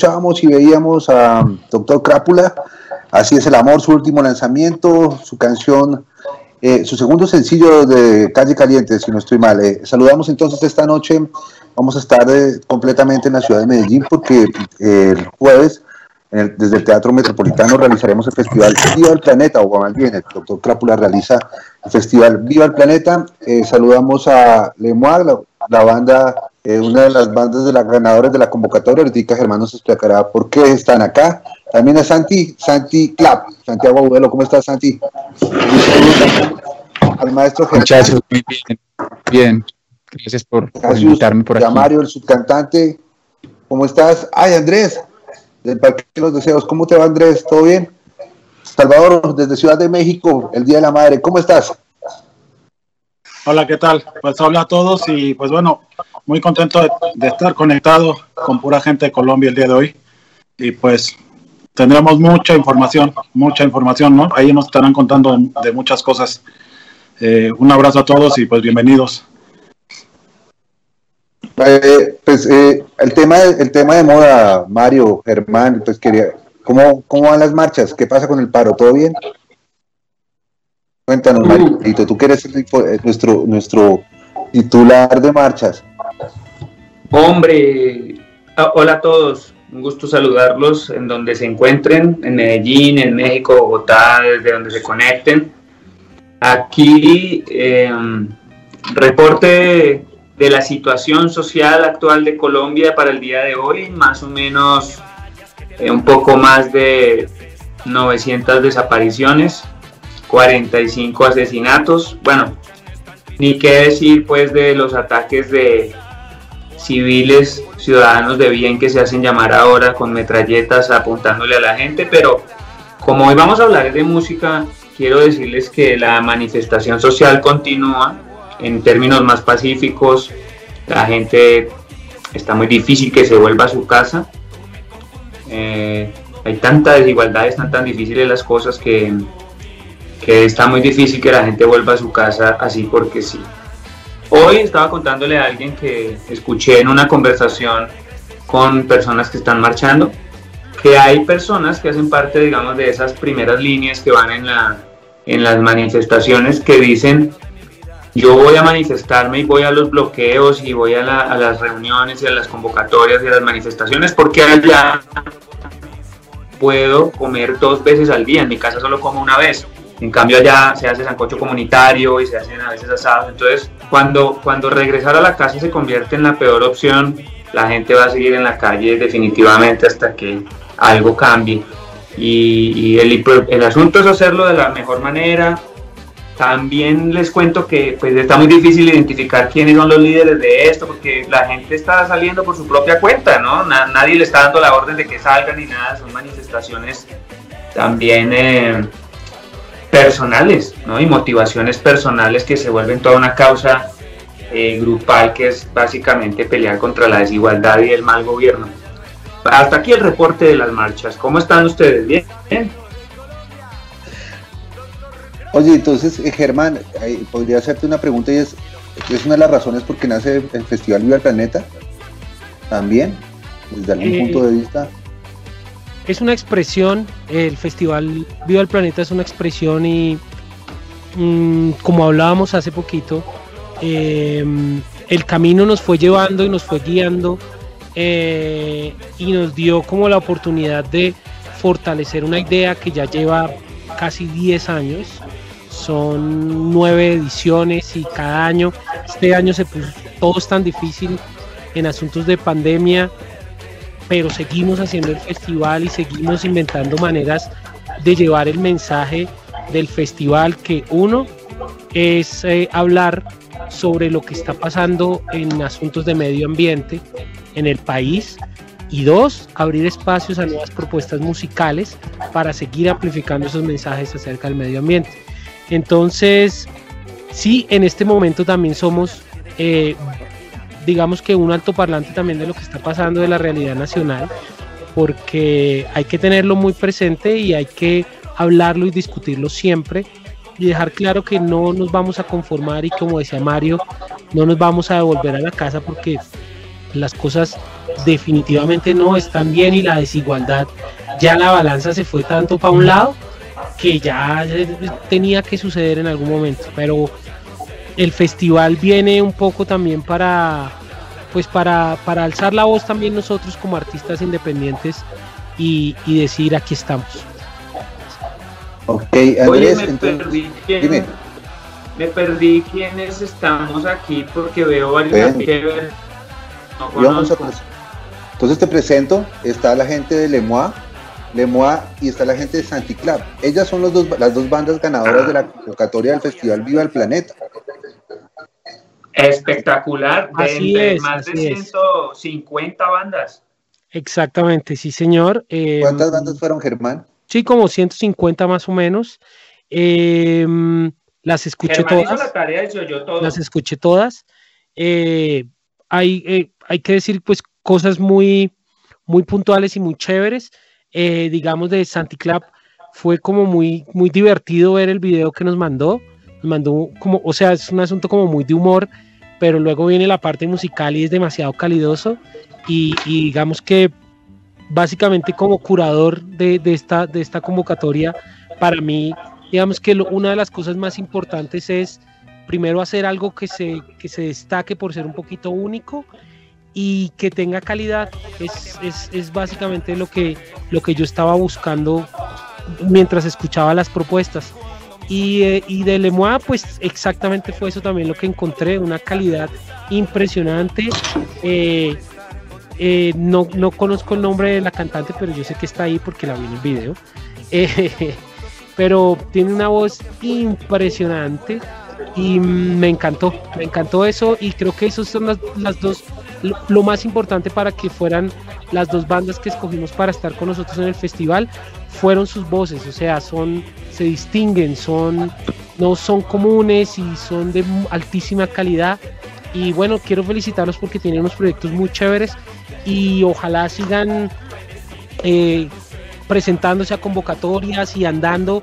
escuchábamos y veíamos a Doctor Crápula. Así es el amor, su último lanzamiento, su canción, eh, su segundo sencillo de Calle Caliente, si no estoy mal. Eh, saludamos entonces esta noche. Vamos a estar eh, completamente en la ciudad de Medellín porque eh, el jueves el, desde el Teatro Metropolitano realizaremos el festival Viva el Planeta, o más bien el doctor Crápula realiza el festival Viva el Planeta. Eh, saludamos a Lemoir, la, la, banda eh, una de las bandas de las ganadoras de la convocatoria, ahorita Germán nos explicará por qué están acá. También a Santi, Santi Clap, Santiago Agudelo, ¿cómo estás Santi? Al maestro Muchachos, muy bien, bien, gracias por, por invitarme por aquí. Mario, el subcantante, ¿cómo estás? Ay, Andrés, del Parque de los Deseos, ¿cómo te va Andrés? ¿Todo bien? Salvador, desde Ciudad de México, el Día de la Madre, ¿cómo estás? Hola, ¿qué tal? Pues hola a todos y pues bueno, muy contento de, estar conectado con pura gente de Colombia el día de hoy. Y pues tendremos mucha información, mucha información, ¿no? Ahí nos estarán contando de muchas cosas. Eh, un abrazo a todos y pues bienvenidos. Eh, pues eh, el, tema, el tema de moda, Mario, Germán, pues quería, ¿cómo, ¿cómo van las marchas? ¿Qué pasa con el paro? ¿Todo bien? Cuéntanos, Marito, tú que eres eh, nuestro, nuestro titular de marchas. Hombre, ah, hola a todos, un gusto saludarlos en donde se encuentren, en Medellín, en México, Bogotá, desde donde se conecten. Aquí, em, reporte de la situación social actual de Colombia para el día de hoy, más o menos eh, un poco más de 900 desapariciones, 45 asesinatos, bueno, ni qué decir pues de los ataques de civiles, ciudadanos de bien que se hacen llamar ahora con metralletas apuntándole a la gente, pero como hoy vamos a hablar de música, quiero decirles que la manifestación social continúa en términos más pacíficos, la gente está muy difícil que se vuelva a su casa. Eh, hay tanta desigualdad, están tan difíciles las cosas que, que está muy difícil que la gente vuelva a su casa así porque sí. Hoy estaba contándole a alguien que escuché en una conversación con personas que están marchando, que hay personas que hacen parte, digamos, de esas primeras líneas que van en, la, en las manifestaciones que dicen yo voy a manifestarme y voy a los bloqueos y voy a, las reuniones y a las convocatorias y a las manifestaciones porque allá puedo comer dos veces al día, en mi casa solo como una vez. En cambio allá se hace sancocho comunitario y se hacen a veces asados. Entonces, cuando, cuando regresar a la casa se convierte en la peor opción, la gente va a seguir en la calle definitivamente hasta que algo cambie. Y, el, el asunto es hacerlo de la mejor manera, también les cuento que pues está muy difícil identificar quiénes son los líderes de esto, porque la gente está saliendo por su propia cuenta, ¿no? nadie le está dando la orden de que salgan ni nada, son manifestaciones también eh, personales, ¿no? Y motivaciones personales que se vuelven toda una causa eh, grupal que es básicamente pelear contra la desigualdad y el mal gobierno. Hasta aquí el reporte de las marchas. ¿Cómo están ustedes? ¿Bien? Oye, entonces, eh, Germán, podría hacerte una pregunta y es, ¿es una de las razones por qué nace el Festival Viva el Planeta? También, desde algún eh, punto de vista. Es una expresión, el Festival Viva el Planeta es una expresión y mm, como hablábamos hace poquito, em, el camino nos fue llevando y nos fue guiando eh, y nos dio como la oportunidad de fortalecer una idea que ya lleva casi 10 años. Son nueve ediciones y cada año, este año se puso todo tan difícil en asuntos de pandemia, pero seguimos haciendo el festival y seguimos inventando maneras de llevar el mensaje del festival que uno es eh, hablar sobre lo que está pasando en asuntos de medio ambiente en el país y dos, abrir espacios a nuevas propuestas musicales para seguir amplificando esos mensajes acerca del medio ambiente. Entonces, sí, en este momento también somos, eh, digamos que un altoparlante también de lo que está pasando de la realidad nacional, porque hay que tenerlo muy presente y hay que hablarlo y discutirlo siempre y dejar claro que no nos vamos a conformar y como decía Mario, no nos vamos a devolver a la casa porque las cosas definitivamente no están bien y la desigualdad, ya la balanza se fue tanto para un lado que ya tenía que suceder en algún momento, pero el festival viene un poco también para pues para, para alzar la voz también nosotros como artistas independientes y, decir aquí estamos. Ok, Andrés, me perdí quién, me perdí quiénes estamos aquí porque veo varios entonces te presento, está la gente de Lemois, Lemois y está la gente de Santiclab. Ellas son los dos, las dos bandas ganadoras de la convocatoria del Festival Viva el Planeta. Espectacular, así es, más de 150 bandas. Exactamente, sí señor. Eh, ¿Cuántas bandas fueron, Germán? Sí, como 150 más o menos. Em, las escuché todas. Las escuché todas. Eh, hay, eh, hay que decir pues cosas muy, muy puntuales y muy chéveres. eh, digamos, de Santi Clap, fue como muy, muy divertido ver el video que nos mandó. Nos mandó como, o sea, es un asunto como muy de humor, pero luego viene la parte musical y es demasiado calidoso. Y, digamos que básicamente como curador de, esta, convocatoria, para mí, digamos que una de las cosas más importantes es primero hacer algo que se, que se destaque por ser un poquito único y que tenga calidad. Es, básicamente lo que yo estaba buscando mientras escuchaba las propuestas. Y, eh, y de Lemois, pues exactamente fue eso también lo que encontré, una calidad impresionante. Eh, eh, no, no, conozco el nombre de la cantante, pero yo sé que está ahí porque la vi en el video. pero tiene una voz impresionante y me encantó, me encantó eso y creo que esas son las, las dos, lo, más importante para que fueran las dos bandas que escogimos para estar con nosotros en el festival fueron sus voces, o sea, son, se distinguen, son, no son comunes y son de altísima calidad. Y bueno, quiero felicitarlos porque tienen unos proyectos muy chéveres y ojalá sigan eh, presentándose a convocatorias y andando.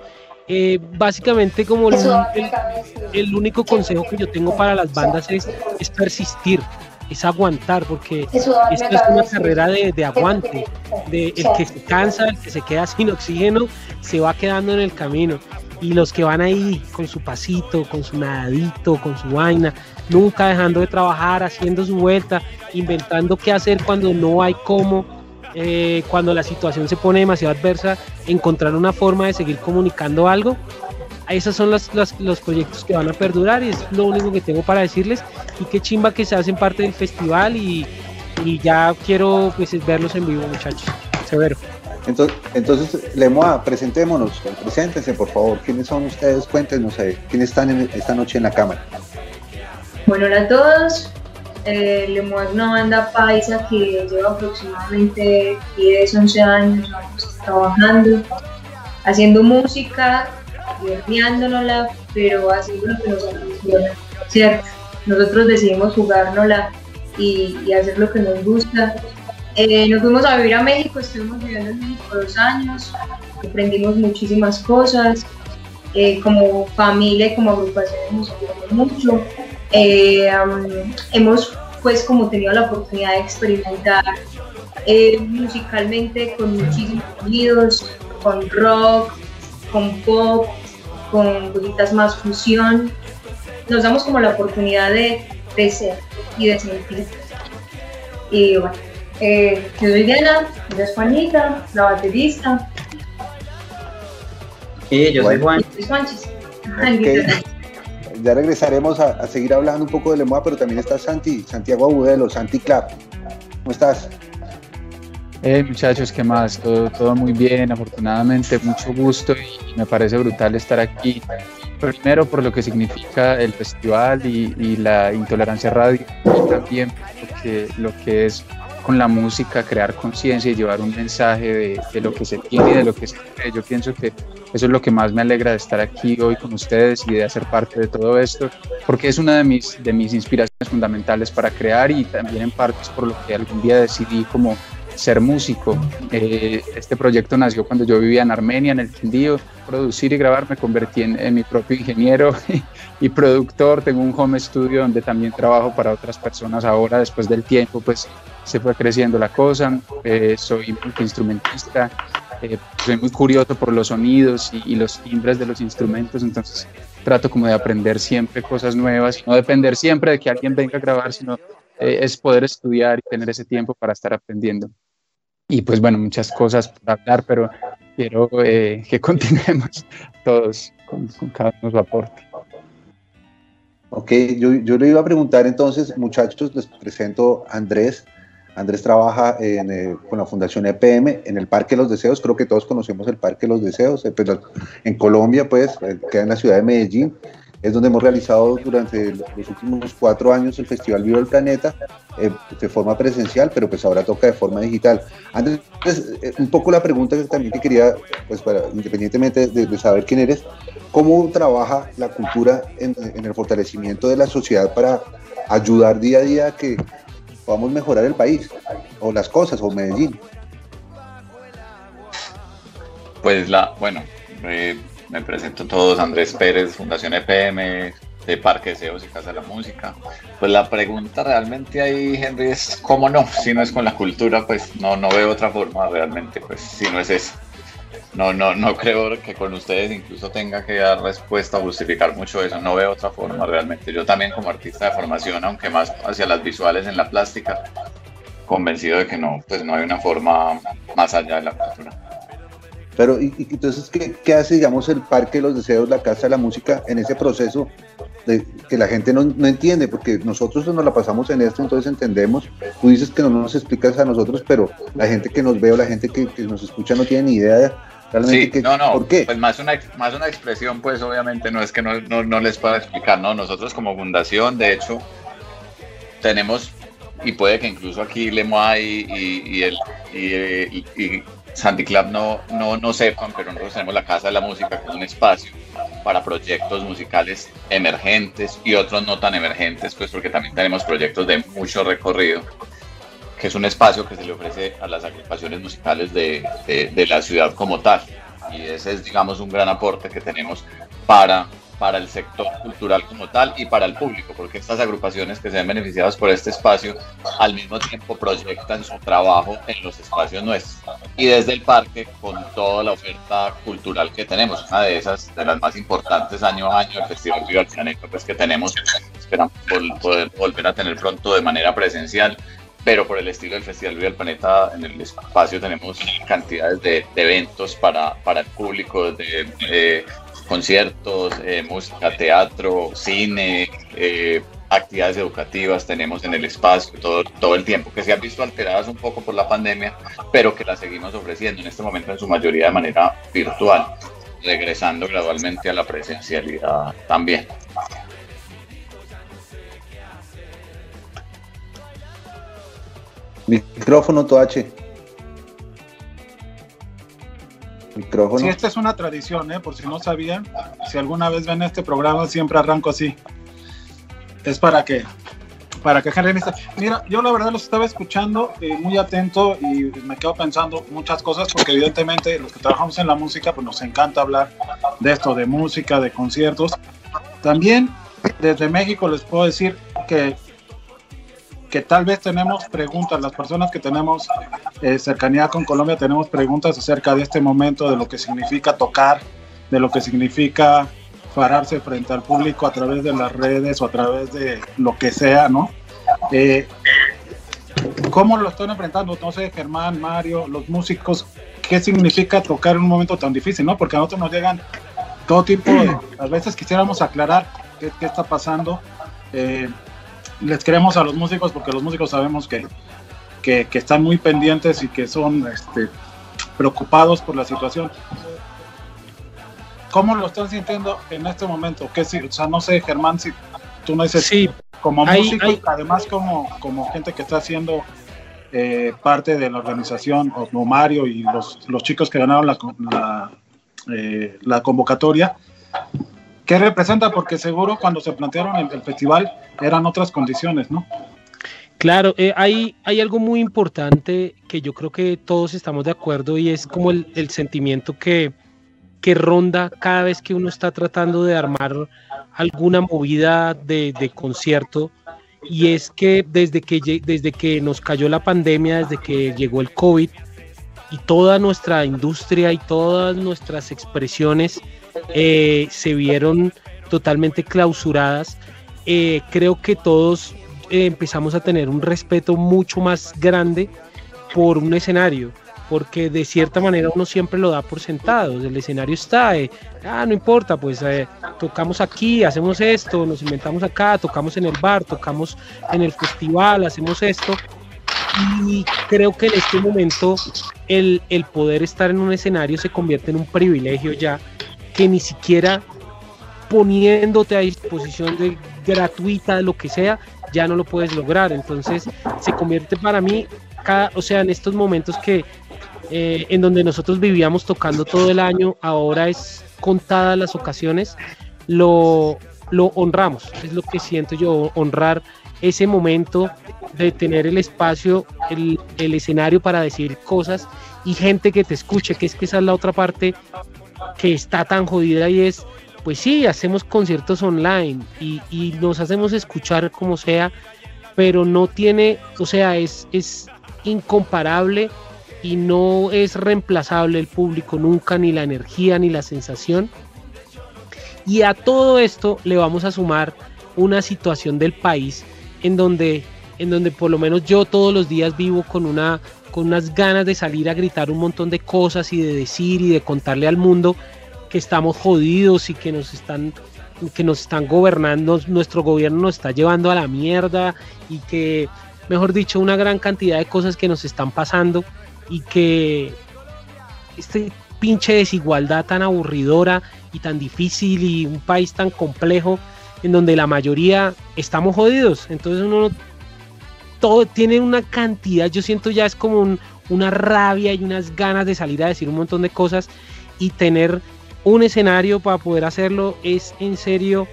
Eh, básicamente como el, único consejo que yo tengo para las bandas es, persistir, es aguantar, porque esto es una carrera de, aguante, de el que se cansa, el que se queda sin oxígeno, se va quedando en el camino. Y los que van ahí con su pasito, con su nadadito, con su vaina, nunca dejando de trabajar, haciendo su vuelta, inventando qué hacer cuando no hay cómo, eh, cuando la situación se pone demasiado adversa, encontrar una forma de seguir comunicando algo. Esos son los proyectos que van a perdurar y es lo único que tengo para decirles. Y qué chimba que se hacen parte del festival y, ya quiero pues, verlos en vivo, muchachos. Severo. Entonces, entonces Lemoa, presentémonos, preséntense por favor. ¿Quiénes son ustedes? Cuéntenos, ¿quiénes están esta noche en la cámara? Bueno, hola a todos, eh, Le una banda paisa que lleva aproximadamente 10, 11 años trabajando, haciendo música, divertiéndonosla, pero haciendo lo que nos apasiona, ¿cierto? Nosotros decidimos jugárnosla y, y hacer lo que nos gusta. Eh, nos fuimos a vivir a México, estuvimos viviendo en México dos años, aprendimos muchísimas cosas, eh, como familia como agrupación hemos aprendido mucho eh, hemos pues como tenido la oportunidad de experimentar musicalmente con muchísimos sonidos, con rock, con pop, con cositas más fusión. Nos damos como la oportunidad de, de ser y de sentir. Y bueno, eh, yo soy Diana, yo soy Juanita, la baterista. Y yo soy Juan. Yo soy Juanchis ya regresaremos a, seguir hablando un poco de Lemoa, pero también está Santi, Santiago Agudelo, Santi Clap. ¿Cómo estás? Eh, muchachos, ¿qué más? Todo, todo muy bien, afortunadamente, mucho gusto y me parece brutal estar aquí. Primero por lo que significa el festival y, y la intolerancia radio y también porque lo que es con la música, crear conciencia y llevar un mensaje de, de, lo que se tiene y de lo que se cree. Yo pienso que eso es lo que más me alegra de estar aquí hoy con ustedes y de hacer parte de todo esto, porque es una de mis, de mis inspiraciones fundamentales para crear y también en parte es por lo que algún día decidí como ser músico. Eh, este proyecto nació cuando yo vivía en Armenia, en el Quindío. Producir y grabar me convertí en, mi propio ingeniero y, productor. Tengo un home studio donde también trabajo para otras personas ahora, después del tiempo, pues se fue creciendo la cosa. Eh, soy instrumentista, eh, soy muy curioso por los sonidos y, los timbres de los instrumentos, entonces trato como de aprender siempre cosas nuevas y no depender siempre de que alguien venga a grabar, sino eh, es poder estudiar y tener ese tiempo para estar aprendiendo. Y pues bueno, muchas cosas por hablar, pero quiero eh, que continuemos todos con, cada uno su aporte. Ok, yo, yo le iba a preguntar entonces, muchachos, les presento a Andrés. Andrés trabaja eh, con la Fundación EPM en el Parque de los Deseos, creo que todos conocemos el Parque de los Deseos, eh, pero en Colombia, pues, eh, queda en la ciudad de Medellín, es donde hemos realizado durante los últimos cuatro años el Festival Vivo del Planeta de forma presencial, pero pues ahora toca de forma digital. Andrés, pues, un poco la pregunta que también te quería, pues para, independientemente de, saber quién eres, ¿cómo trabaja la cultura en, en el fortalecimiento de la sociedad para ayudar día a día a que podamos mejorar el país, o las cosas, o Medellín. Pues la, bueno, eh, me presento todos, Andrés Pérez, Fundación EPM, de Parque Deseos y Casa de la Música. Pues la pregunta realmente ahí, Henry, es cómo no, si no es con la cultura, pues no, no veo otra forma realmente, pues si no es eso. No, no, no creo que con ustedes incluso tenga que dar respuesta o justificar mucho eso, no veo otra forma realmente. Yo también como artista de formación, aunque más hacia las visuales en la plástica, convencido de que no, pues no hay una forma más allá de la cultura. Pero, y, entonces, ¿qué, ¿qué, hace, digamos, el Parque de los Deseos, la Casa de la Música, en ese proceso de, que la gente no, no, entiende? Porque nosotros nos la pasamos en esto, entonces entendemos. Tú dices que no nos explicas a nosotros, pero la gente que nos ve o la gente que, que nos escucha no tiene ni idea realmente sí, que, no, no, ¿por qué? Pues más una, más una expresión, pues obviamente no es que no, no, no les pueda explicar, ¿no? Nosotros como fundación, de hecho, tenemos y puede que incluso aquí Lemoy y, y, el, y, Sandy Club no, no, no sepan, pero nosotros tenemos la Casa de la Música, es un espacio para proyectos musicales emergentes y otros no tan emergentes, pues porque también tenemos proyectos de mucho recorrido, que es un espacio que se le ofrece a las agrupaciones musicales de, de, de la ciudad como tal. Y ese es, digamos, un gran aporte que tenemos para para el sector cultural como tal y para el público, porque estas agrupaciones que se ven beneficiadas por este espacio al mismo tiempo proyectan su trabajo en los espacios nuestros. Y desde el parque, con toda la oferta cultural que tenemos, una de esas, de las más importantes año a año, el Festival Viva el Planeta, pues que tenemos, esperamos poder volver a tener pronto de manera presencial pero por el estilo del Festival Viva el Planeta, en el espacio tenemos cantidades de, de eventos para, para el público, de eh, conciertos, eh, música, teatro, cine, eh, actividades educativas tenemos en el espacio todo, todo el tiempo, que se han visto alteradas un poco por la pandemia, pero que las seguimos ofreciendo en este momento en su mayoría de manera virtual, regresando gradualmente a la presencialidad también. Micrófono Toache. Micrófono. Sí, esta es una tradición, ¿eh? por si no sabían. Si alguna vez ven este programa, siempre arranco así. Es para que, para que Henry Mira, yo la verdad los estaba escuchando eh, muy atento y me quedo pensando muchas cosas porque evidentemente los que trabajamos en la música, pues nos encanta hablar de esto, de música, de conciertos. También desde México les puedo decir que que tal vez tenemos preguntas, las personas que tenemos eh, cercanía con Colombia tenemos preguntas acerca de este momento, de lo que significa tocar, de lo que significa pararse frente al público a través de las redes o a través de lo que sea, ¿no? Eh, ¿Cómo lo están enfrentando? No sé, Germán, Mario, los músicos, ¿qué significa tocar en un momento tan difícil, no? Porque a nosotros nos llegan todo tipo de... A veces quisiéramos aclarar qué, qué está pasando. Eh, les queremos a los músicos porque los músicos sabemos que, que, que están muy pendientes y que son este, preocupados por la situación. ¿Cómo lo están sintiendo en este momento? ¿Qué, o sea, no sé, Germán, si tú no dices sí, como músico, además como, como gente que está haciendo eh, parte de la organización, como Mario y los, los chicos que ganaron la, la, eh, la convocatoria, ¿Qué representa? Porque seguro cuando se plantearon el, el festival eran otras condiciones, ¿no? Claro, eh, hay, hay algo muy importante que yo creo que todos estamos de acuerdo y es como el, el sentimiento que, que, ronda cada vez que uno está tratando de armar alguna movida de, de concierto y es que desde que desde que nos cayó la pandemia, desde que llegó el COVID y toda nuestra industria y todas nuestras expresiones eh, se vieron totalmente clausuradas. Eh, creo que todos eh, empezamos a tener un respeto mucho más grande por un escenario, porque de cierta manera uno siempre lo da por sentado, el escenario está, ah, no importa, pues tocamos aquí, hacemos esto, nos inventamos acá, tocamos en el bar, tocamos en el festival, hacemos esto, y creo que en este momento el, el poder estar en un escenario se convierte en un privilegio ya que ni siquiera poniéndote a disposición de gratuita, lo que sea, ya no lo puedes lograr. Entonces se convierte para mí, cada, o sea, en estos momentos que eh, en donde nosotros vivíamos tocando todo el año, ahora es contadas las ocasiones, lo, lo honramos, es lo que siento yo, honrar ese momento de tener el espacio, el, el escenario para decir cosas y gente que te escuche, que es que esa es la otra parte que está tan jodida y es, pues sí, hacemos conciertos online y, nos hacemos escuchar como sea, pero no tiene, o sea, es, es incomparable y no es reemplazable el público nunca, ni la energía, ni la sensación. Y a todo esto le vamos a sumar una situación del país en donde, en donde por lo menos yo todos los días vivo con, una, con unas ganas de salir a gritar un montón de cosas y de decir y de contarle al mundo que estamos jodidos y que nos están que nos están gobernando, nuestro gobierno nos está llevando a la mierda y que, mejor dicho, una gran cantidad de cosas que nos están pasando y que este pinche desigualdad tan aburridora y tan difícil y un país tan complejo en donde la mayoría estamos jodidos. Entonces uno todo tiene una cantidad, yo siento ya es como una rabia y unas ganas de salir a decir un montón de cosas y tener un escenario para poder hacerlo es en serio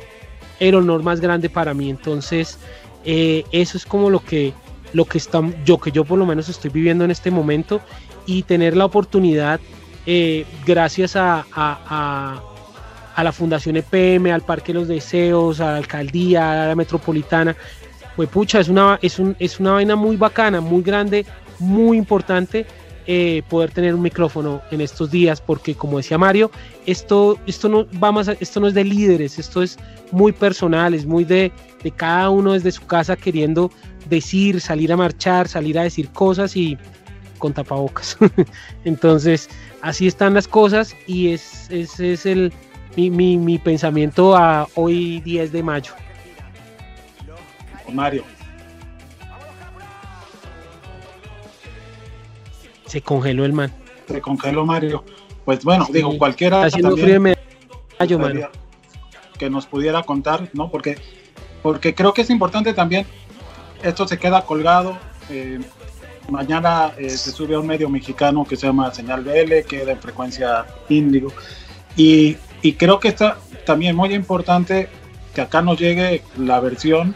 el honor más grande para mí. Entonces eh, eso es como lo que lo que está, yo que yo por lo menos estoy viviendo en este momento y tener la oportunidad eh, gracias a, a, a, la Fundación EPM, al Parque de los Deseos, a la alcaldía, a la metropolitana, pues pucha, es una, es, un, es una vaina muy bacana, muy grande, muy importante eh, poder tener un micrófono en estos días, porque como decía Mario, esto, esto, no, va más esto no es de líderes, esto es muy personal, es muy de, de cada uno desde su casa queriendo decir, salir a marchar, salir a decir cosas y con tapabocas. Entonces, así están las cosas y es, ese es el, mi, mi, mi, pensamiento a hoy 10 de mayo. Mario. Se congeló el man. Se congeló Mario. Pues bueno, digo, cualquiera haciendo frío Mario. que nos pudiera contar, ¿no? Porque, porque creo que es importante también esto se queda colgado. Eh, mañana eh, se sube a un medio mexicano que se llama Señal BL, queda en frecuencia índigo. Y, y, creo que está también muy importante que acá nos llegue la versión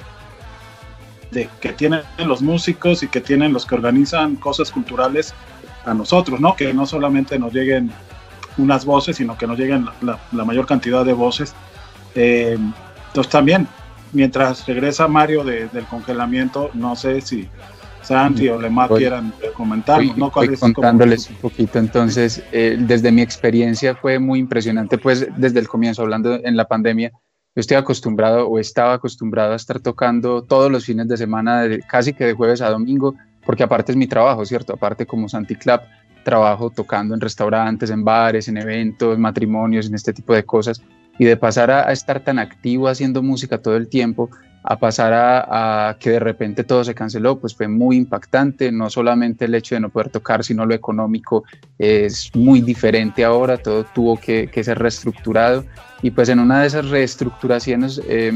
de que tienen los músicos y que tienen los que organizan cosas culturales a nosotros, ¿no? Que no solamente nos lleguen unas voces, sino que nos lleguen la, la mayor cantidad de voces. Eh, entonces también mientras regresa Mario de, del congelamiento, no sé si Santi o Lemar quieran comentar. ¿no? Voy contándoles un poquito, entonces, eh, desde mi experiencia fue muy impresionante, pues desde el comienzo, hablando en la pandemia, yo estoy acostumbrado o estaba acostumbrado a estar tocando todos los fines de semana, casi que de jueves a domingo, porque aparte es mi trabajo, ¿cierto? Aparte como Santi Club, trabajo tocando en restaurantes, en bares, en eventos, matrimonios, en este tipo de cosas. Y de pasar a, estar tan activo haciendo música todo el tiempo a pasar a, que de repente todo se canceló, pues fue muy impactante, no solamente el hecho de no poder tocar, sino lo económico es muy diferente ahora, todo tuvo que ser reestructurado y pues en una de esas reestructuraciones eh,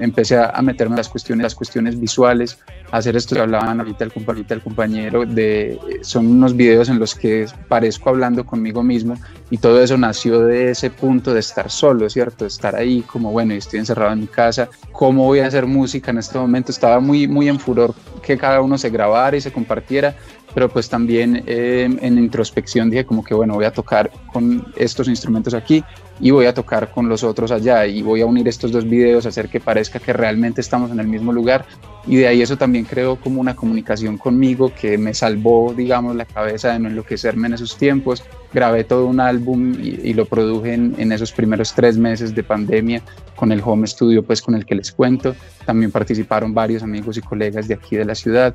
empecé a meterme en las cuestiones, las cuestiones visuales, hacer esto que hablaban ahorita el, compañero, el compañero, de, son unos videos en los que parezco hablando conmigo mismo y todo eso nació de ese punto de estar solo, ¿cierto? Estar ahí como, bueno, estoy encerrado en mi casa, ¿cómo voy a hacer música en este momento? Estaba muy, muy en furor que cada uno se grabara y se compartiera, pero pues también eh, en introspección dije como que bueno, voy a tocar con estos instrumentos aquí y voy a tocar con los otros allá y voy a unir estos dos videos, hacer que parezca que realmente estamos en el mismo lugar y de ahí eso también creó como una comunicación conmigo que me salvó, digamos, la cabeza de no enloquecerme en esos tiempos. Grabé todo un álbum y, lo produje en, en, esos primeros tres meses de pandemia con el home studio pues con el que les cuento. También participaron varios amigos y colegas de aquí de la ciudad.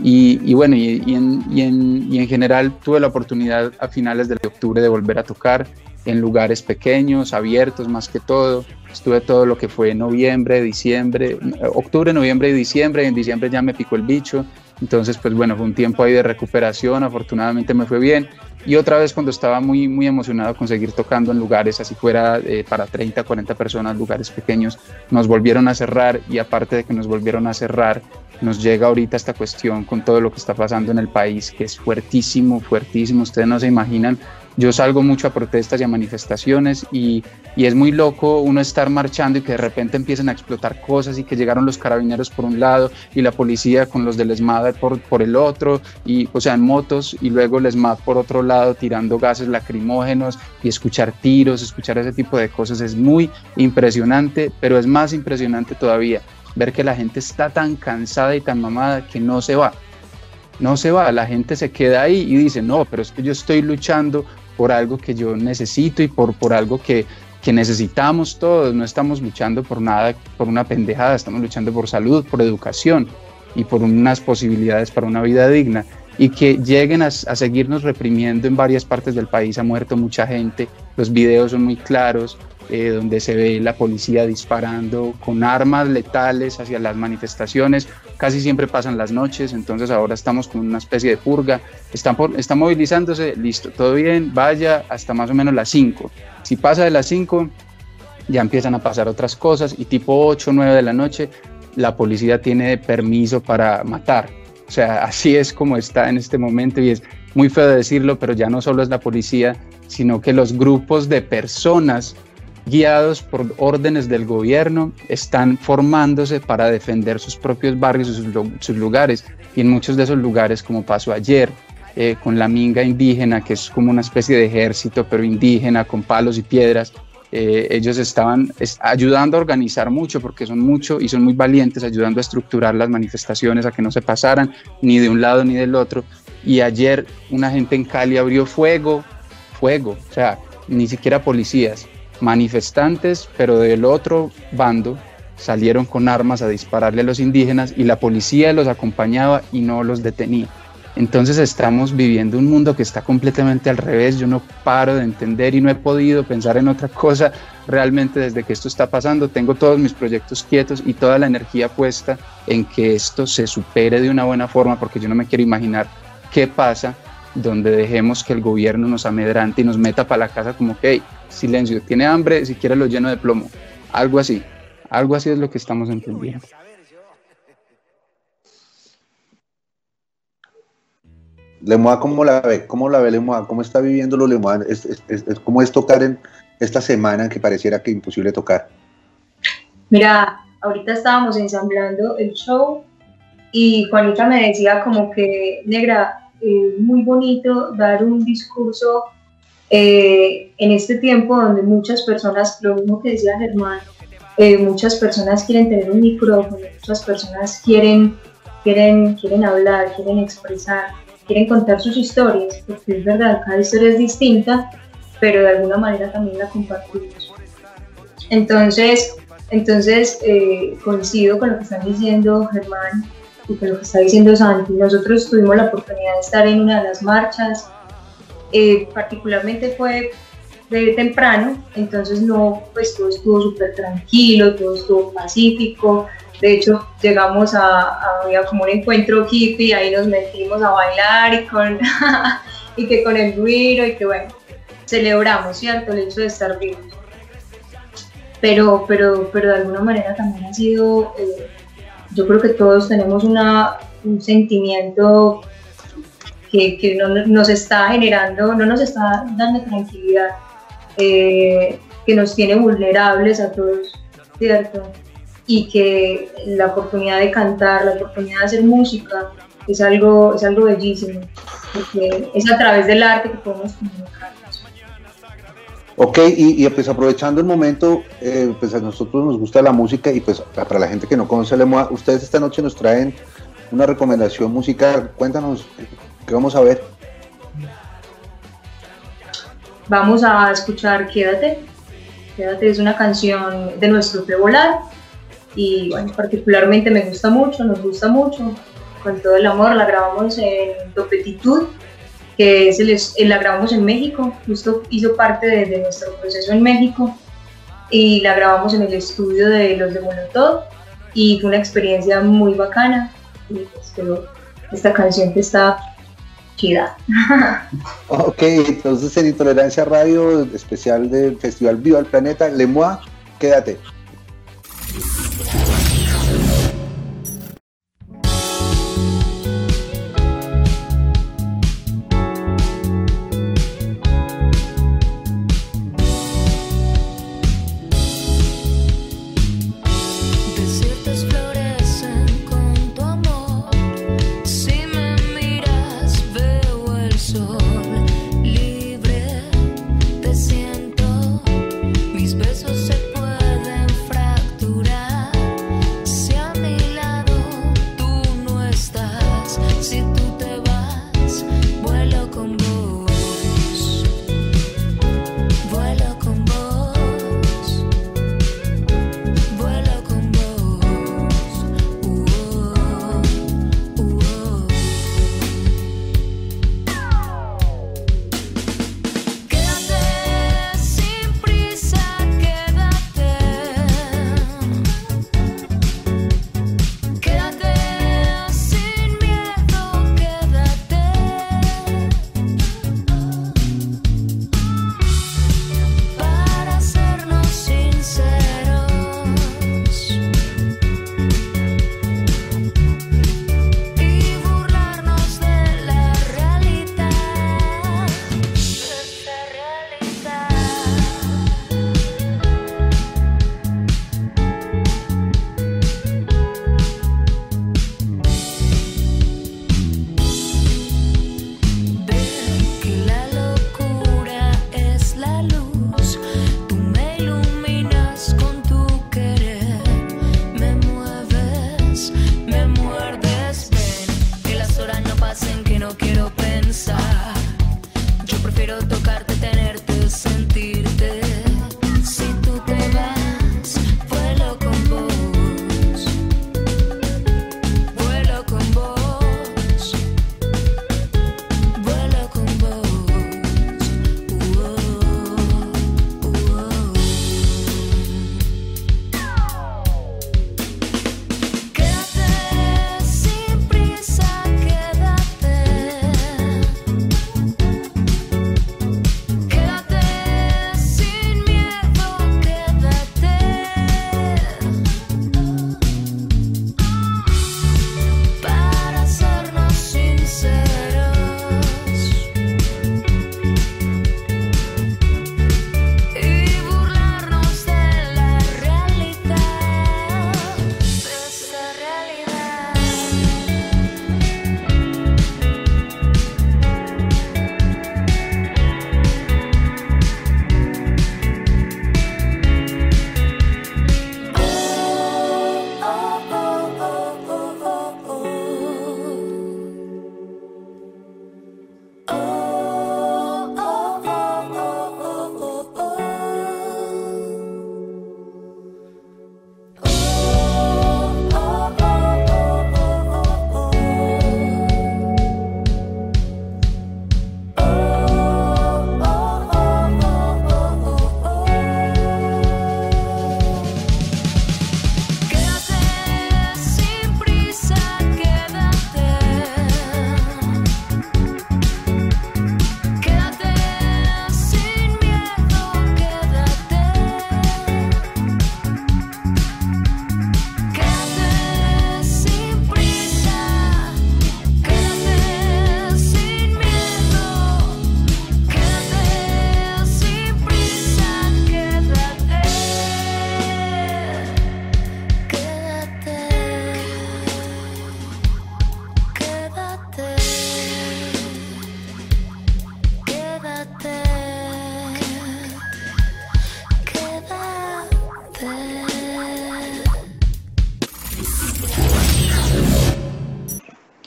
Y, bueno, y, en, general tuve la oportunidad a finales de octubre de volver a tocar en lugares pequeños, abiertos más que todo. Estuve todo lo que fue noviembre, diciembre, octubre, noviembre y diciembre. Y en diciembre ya me picó el bicho. Entonces, pues bueno, fue un tiempo ahí de recuperación. Afortunadamente me fue bien. Y otra vez cuando estaba muy, muy emocionado con seguir tocando en lugares así fuera para 30, 40 personas, lugares pequeños, nos volvieron a cerrar y aparte de que nos volvieron a cerrar, nos llega ahorita esta cuestión con todo lo que está pasando en el país, que es fuertísimo, fuertísimo. Ustedes no se imaginan yo salgo mucho a protestas y a manifestaciones y, y, es muy loco uno estar marchando y que de repente empiecen a explotar cosas y que llegaron los carabineros por un lado y la policía con los del ESMAD por, por el otro, y, o sea, en motos y luego el ESMAD por otro lado tirando gases lacrimógenos y escuchar tiros, escuchar ese tipo de cosas es muy impresionante, pero es más impresionante todavía ver que la gente está tan cansada y tan mamada que no se va. No se va, la gente se queda ahí y dice, no, pero es que yo estoy luchando por algo que yo necesito y por, por algo que, que necesitamos todos, no estamos luchando por nada, por una pendejada, estamos luchando por salud, por educación y por unas posibilidades para una vida digna y que lleguen a, a, seguirnos reprimiendo en varias partes del país. Ha muerto mucha gente, los videos son muy claros, eh, donde se ve la policía disparando con armas letales hacia las manifestaciones. Casi siempre pasan las noches, entonces ahora estamos con una especie de purga. Están, por, están movilizándose, listo, todo bien, vaya hasta más o menos las 5. Si pasa de las 5, ya empiezan a pasar otras cosas y tipo 8 o 9 de la noche, la policía tiene permiso para matar. O sea, así es como está en este momento y es muy feo de decirlo, pero ya no solo es la policía, sino que los grupos de personas guiados por órdenes del gobierno, están formándose para defender sus propios barrios y sus, lugares. Y en muchos de esos lugares, como pasó ayer, eh, con la minga indígena, que es como una especie de ejército, pero indígena, con palos y piedras, eh, ellos estaban ayudando a organizar mucho, porque son mucho y son muy valientes, ayudando a estructurar las manifestaciones, a que no se pasaran ni de un lado ni del otro. Y ayer una gente en Cali abrió fuego, fuego, o sea, ni siquiera policías, manifestantes, pero del otro bando, salieron con armas a dispararle a los indígenas y la policía los acompañaba y no los detenía. Entonces estamos viviendo un mundo que está completamente al revés. Yo no paro de entender y no he podido pensar en otra cosa realmente desde que esto está pasando. Tengo todos mis proyectos quietos y toda la energía puesta en que esto se supere de una buena forma porque yo no me quiero imaginar qué pasa donde dejemos que el gobierno nos amedrante y nos meta para la casa como que, silencio, tiene hambre, si quiere lo lleno de plomo. Algo así, algo así es lo que estamos entendiendo. Lemoa, ¿cómo la ve? ¿Cómo la ve Lemoa? ¿Cómo está viviéndolo Lemoa? ¿Es, es, ¿Cómo es tocar en esta semana en que pareciera que imposible tocar? Mira, ahorita estábamos ensamblando el show y Juanita me decía como que, negra, eh, muy bonito dar un discurso eh, en este tiempo donde muchas personas, lo mismo que decía Germán, eh, muchas personas quieren tener un micrófono, muchas personas quieren, quieren, quieren hablar, quieren expresar, quieren contar sus historias, porque es verdad, cada historia es distinta, pero de alguna manera también la compartimos. Entonces, entonces eh, coincido con lo que están diciendo Germán y con lo que está diciendo Santi. Nosotros tuvimos la oportunidad de estar en una de las marchas, eh, particularmente fue de temprano, entonces no, pues todo estuvo súper tranquilo, todo estuvo pacífico. De hecho, llegamos a, había como un encuentro hippie, ahí nos metimos a bailar y, con, y que con el ruido y que bueno, celebramos, ¿cierto? El hecho de estar vivos. Pero, pero, pero de alguna manera también ha sido, eh, yo creo que todos tenemos una, un sentimiento que, no, nos está generando, no nos está dando tranquilidad, eh, que nos tiene vulnerables a todos, ¿cierto? Y que la oportunidad de cantar, la oportunidad de hacer música, es algo, es algo bellísimo, porque es a través del arte que podemos comunicarnos. Ok, y, pues aprovechando el momento, eh, pues a nosotros nos gusta la música y pues para la gente que no conoce la ustedes esta noche nos traen una recomendación musical. Cuéntanos ¿Qué vamos a ver? Vamos a escuchar Quédate. Quédate es una canción de nuestro Fe Volar. Y bueno, particularmente me gusta mucho, nos gusta mucho, con todo el amor, la grabamos en Topetitud, que es el, eh, la grabamos en México, justo hizo parte de, nuestro proceso en México. Y la grabamos en el estudio de los de Molotov. Y fue una experiencia muy bacana. Y pues, esta canción que está chida. ok, entonces en Intolerancia Radio, especial del Festival Viva el Planeta, Lemois, quédate.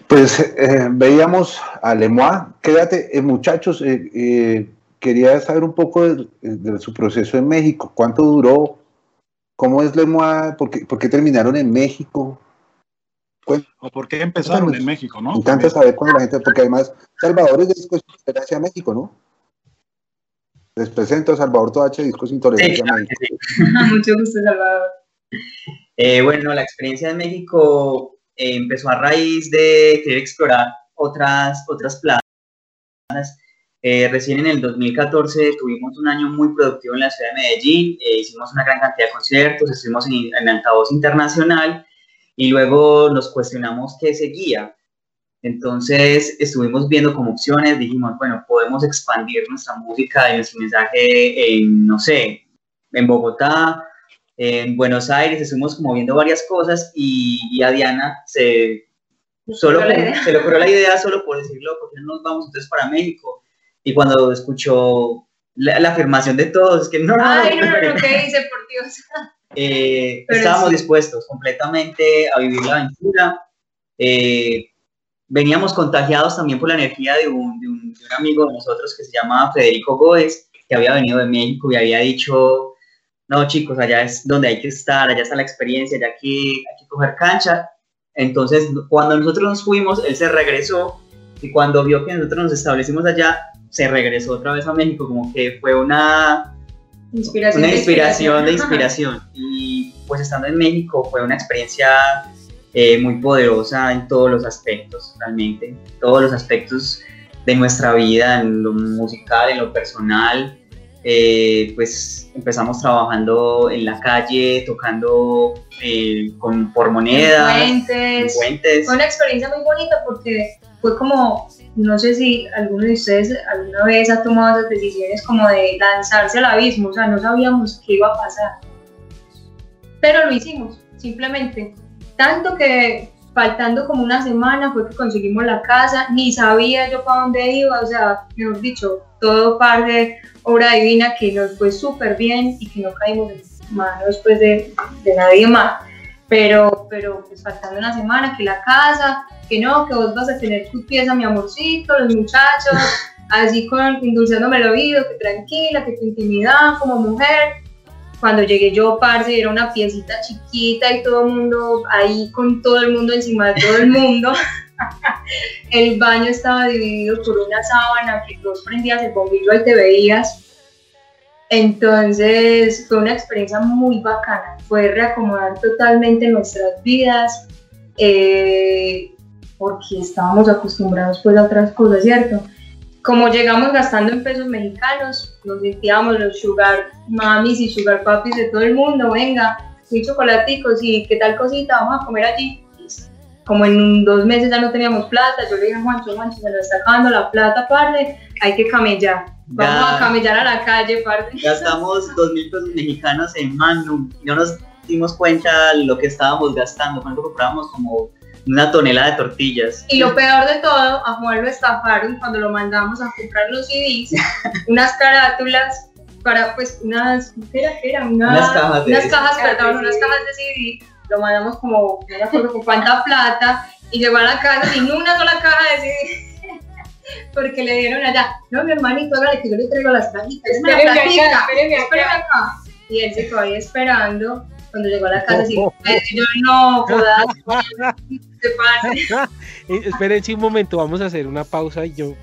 Pues eh, veíamos a Lemois. Quédate, eh, muchachos, eh, quería saber un poco de, su proceso en México. ¿Cuánto duró? ¿Cómo es Lemois? ¿Por qué, terminaron en México? ¿O por qué empezaron en México, no? Me encanta saber cuándo la gente, porque además Salvador es de México, ¿no? Les presento a Salvador Toache, Discos Intolerancia Sí, claro. Mucho gusto, Salvador. Eh, bueno, la experiencia en México eh, empezó a raíz de querer explorar otras, otras plazas. Eh, recién en el 2014 tuvimos un año muy productivo en la ciudad de Medellín, hicimos una gran cantidad de conciertos, estuvimos en, en altavoz internacional y luego nos cuestionamos qué seguía. Entonces estuvimos viendo como opciones, dijimos, bueno, podemos expandir nuestra música y nuestro mensaje en, no sé, en Bogotá, en Buenos Aires, estuvimos como viendo varias cosas y, y a Diana se, solo, ocurrió la idea. se le ocurrió la idea solo por decirlo, porque no nos vamos entonces para México. Y cuando escuchó la, la afirmación de todos, es que no, no, no, Ay, no, no, pero- no, ¿qué dice, por Dios? eh, estábamos sí. dispuestos completamente a vivir la aventura. Eh, veníamos contagiados también por la energía de un, de un- de un amigo de nosotros que se llama Federico Góez, que había venido de México y había dicho, no chicos, allá es donde hay que estar, allá está la experiencia, allá hay que, hay que coger cancha. Entonces, cuando nosotros nos fuimos, él se regresó y cuando vio que nosotros nos establecimos allá, se regresó otra vez a México, como que fue una, Inspiración. una de inspiración de inspiración. Y pues estando en México fue una experiencia eh, muy poderosa en todos los aspectos, realmente. Todos los aspectos de nuestra vida, en lo musical, en lo personal. Eh, pues empezamos trabajando en la calle, tocando eh, con, por monedas, Fuentes. Fue una experiencia muy bonita porque fue como, no sé si alguno de ustedes alguna vez ha tomado esas decisiones como de lanzarse al abismo, o sea, no sabíamos qué iba a pasar. Pero lo hicimos, simplemente. Tanto que faltando como una semana fue que conseguimos la casa, ni sabía yo para dónde iba, o sea, mejor dicho, todo par de obra divina que nos fue súper bien y que no caímos en manos pues de, de nadie más. Pero, pero pues faltando una semana, que la casa, que no, que vos vas a tener tu pieza, mi amorcito, los muchachos, así con endulzándome el oído, que tranquila, que tu intimidad como mujer. Cuando llegué yo, parce, era una piecita chiquita y todo el mundo ahí con todo el mundo encima de todo el mundo. el baño estaba dividido por una sábana que vos prendías el bombillo y te veías. Entonces fue una experiencia muy bacana, fue reacomodar totalmente nuestras vidas, eh, porque estábamos acostumbrados pues a otras cosas, ¿cierto? Como llegamos gastando en pesos mexicanos, nos sentíamos los sugar mamis y sugar papis de todo el mundo, venga, y chocolaticos y qué tal cosita, vamos a comer allí. Como en dos meses ya no teníamos plata, yo le dije a Juancho, Juancho, se nos está acabando la plata, parce, hay que camellar. Vamos Ya. a camellar a la calle, parce. Gastamos dos mil pesos mexicanos en Magnum no nos dimos cuenta lo que estábamos gastando. Cuando comprábamos como una tonelada de tortillas. Y lo peor de todo, a Juan lo estafaron cuando lo mandamos a comprar los CDs, unas carátulas para pues unas, ¿qué era? ¿Qué era? Una- Unas cajas de- unas cajas, perdón, unas cajas de CD, lo mandamos como, no me acuerdo con cuánta plata, y llegó a la casa sin una sola caja de CD, porque le dieron allá, no mi hermanito, hágale que yo le traigo las cajitas, es una Espéreme acá, espéreme acá. Y él se quedó ahí esperando, cuando llegó a la casa, así, "Eh, yo no, jodas, se pase. Eh, esperen sí, un momento, vamos a hacer una pausa y yo.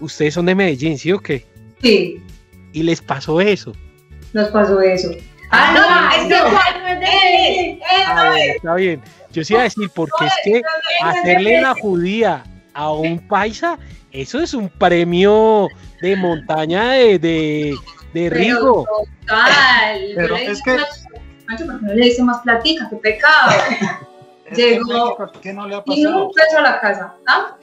Ustedes son de Medellín, ¿sí o qué? Sí, Y les pasó eso. nos pasó eso. Ah, no, es que Juan no es de Medellín. Ah, bueno, está bien. Yo sí iba a decir, porque es que hacerle la judía a un paisa, eso es un premio de montaña de, de, de Pero Rigo. Total. Pero Yo le es que- Macho, ¿por qué no le dice más platica? ¡Qué pecado! Es Llegó México, ¿qué no le ha y ni pasado? un peso a la casa. ¿Ah?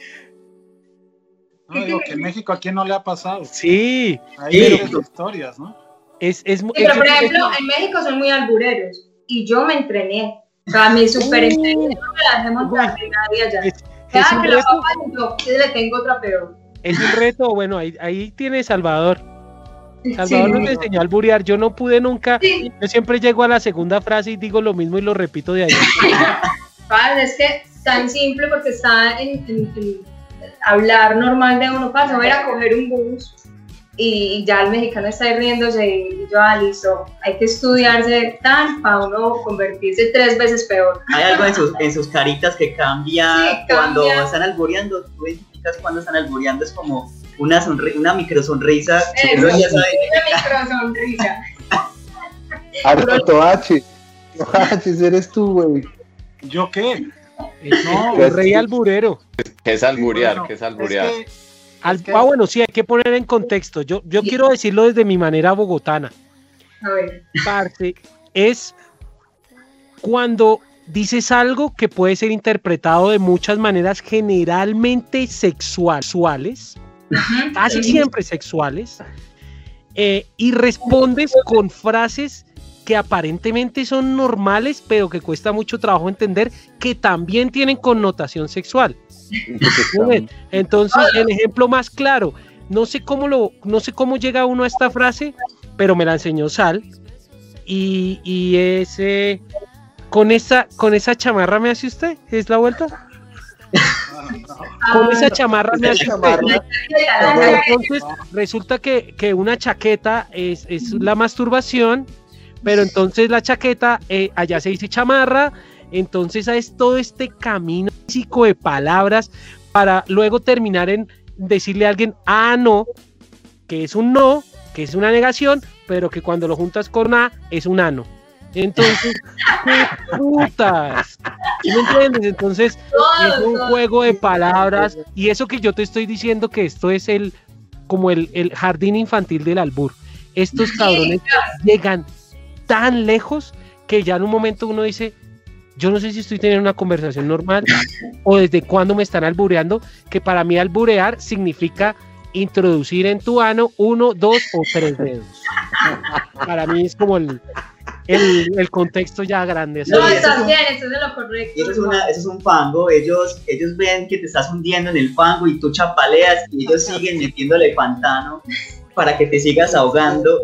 No, digo que en México, ¿a quién no le ha pasado? Sí, Hay Sí. historias, ¿no? es, es, Sí, es- pero por ejemplo, en México son muy albureros y yo me entrené. O sea, mi superentrenamiento no me la dejé montar de nadie allá. es- es un que la papá yo sí le tengo otra peor. es un reto, bueno, ahí, ahí tiene Salvador. Salvador Sí. nos enseñó a alburear, yo no pude nunca, Sí. yo siempre llego a la segunda frase y digo lo mismo y lo repito de. Padre, es que tan simple porque está en, en- en hablar normal de uno pasa a ver a coger un bus y ya el mexicano está ahí riéndose y yo, ah, listo, hay que estudiarse tan para uno convertirse tres veces peor. Hay algo en sus, en sus caritas que cambia Sí, cuando cambia. están alboreando. Tú identificas cuando están alboreando, es como una, sonri- una micro sonrisa. que Eso, una micro sonrisa. Alberto H. H, eres tú, güey. ¿Yo qué? No, Pues, rey alburero. ¿Qué es alburear? Bueno, ¿Qué es alburear? que- Al- Es que- ah, bueno, sí, hay que poner en contexto. Yo, yo quiero decirlo desde mi manera bogotana. A ver, Parce, es cuando dices algo que puede ser interpretado de muchas maneras, generalmente sexuales, casi siempre sexuales, eh, y respondes con frases que aparentemente son normales, pero que cuesta mucho trabajo entender que también tienen connotación sexual. Entonces, el ejemplo más claro, no sé cómo lo, no sé cómo llega uno a esta frase, pero me la enseñó Sal. Y, y ese con esa, con esa chamarra me hace usted, ¿es la vuelta? Con esa chamarra me hace. Chamarra. Bueno, entonces resulta que, que una chaqueta es, es la masturbación, pero entonces la chaqueta eh, allá se dice chamarra, entonces es todo este camino físico de palabras para luego terminar en decirle a alguien, ah, no, que es un no, que es una negación, pero que cuando lo juntas con A es un ano. Entonces, ¿qué putas? ¿Sí me entiendes? Entonces, es un juego de palabras y eso que yo te estoy diciendo que esto es el como el, el jardín infantil del albur. Estos cabrones llegan tan lejos que ya en un momento uno dice, yo no sé si estoy teniendo una conversación normal o desde cuándo me están albureando, que para mí alburear significa introducir en tu ano uno, dos o tres dedos. Para mí es como el, el, el contexto ya grande. No, eso estás es un- bien, eso es de lo correcto. Y eso es, una, eso es un fango, ellos, ellos ven que te estás hundiendo en el fango y tú chapaleas y ellos siguen metiéndole pantano para que te sigas ahogando.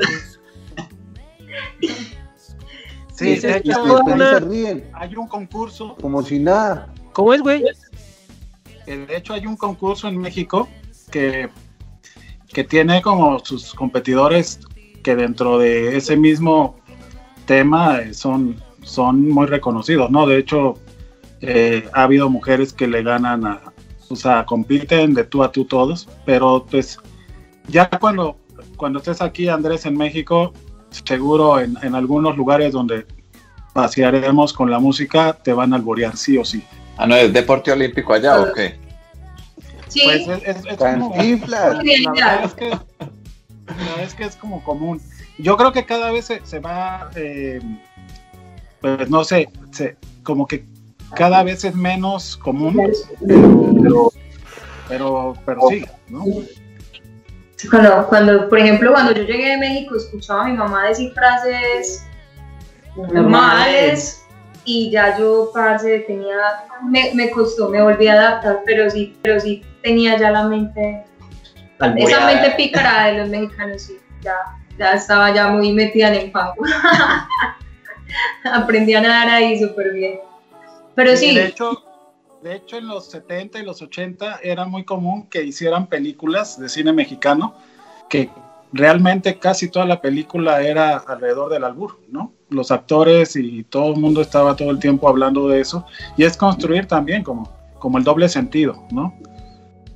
Sí, Y una- se ríen, hay un concurso, como si nada. ¿Cómo es, güey? eh, de hecho hay un concurso en México que, que tiene como sus competidores que dentro de ese mismo tema eh, son, son muy reconocidos, ¿no? De hecho, eh, ha habido mujeres que le ganan a, o sea, compiten de tú a tú todos, pero pues ya cuando, cuando estés aquí, Andrés, en México, seguro en, en algunos lugares donde pasearemos con la música, te van a alborear sí o sí. Ah, no, ¿es deporte olímpico allá o qué? Sí, Pues es, es- es como- la ya. verdad es que, la verdad es que es como común. Yo creo que cada vez se, se va, eh, pues no sé, se- como que cada vez es menos común, pero, pero, pero sí, ¿no? Cuando, cuando, por ejemplo, cuando yo llegué de México, escuchaba a mi mamá decir frases normales y ya yo, parce, tenía, me, me costó, me volví a adaptar, pero sí, pero sí tenía ya la mente, esa Alboreada. mente pícara de los mexicanos, sí, ya, ya estaba ya muy metida en el fango. Aprendí a nadar ahí súper bien. Pero sí, De hecho, de hecho, en los 70 y los 80 era muy común que hicieran películas de cine mexicano que realmente casi toda la película era alrededor del albur, ¿no? Los actores y todo el mundo estaba todo el tiempo hablando de eso y es construir también como, como el doble sentido, ¿no?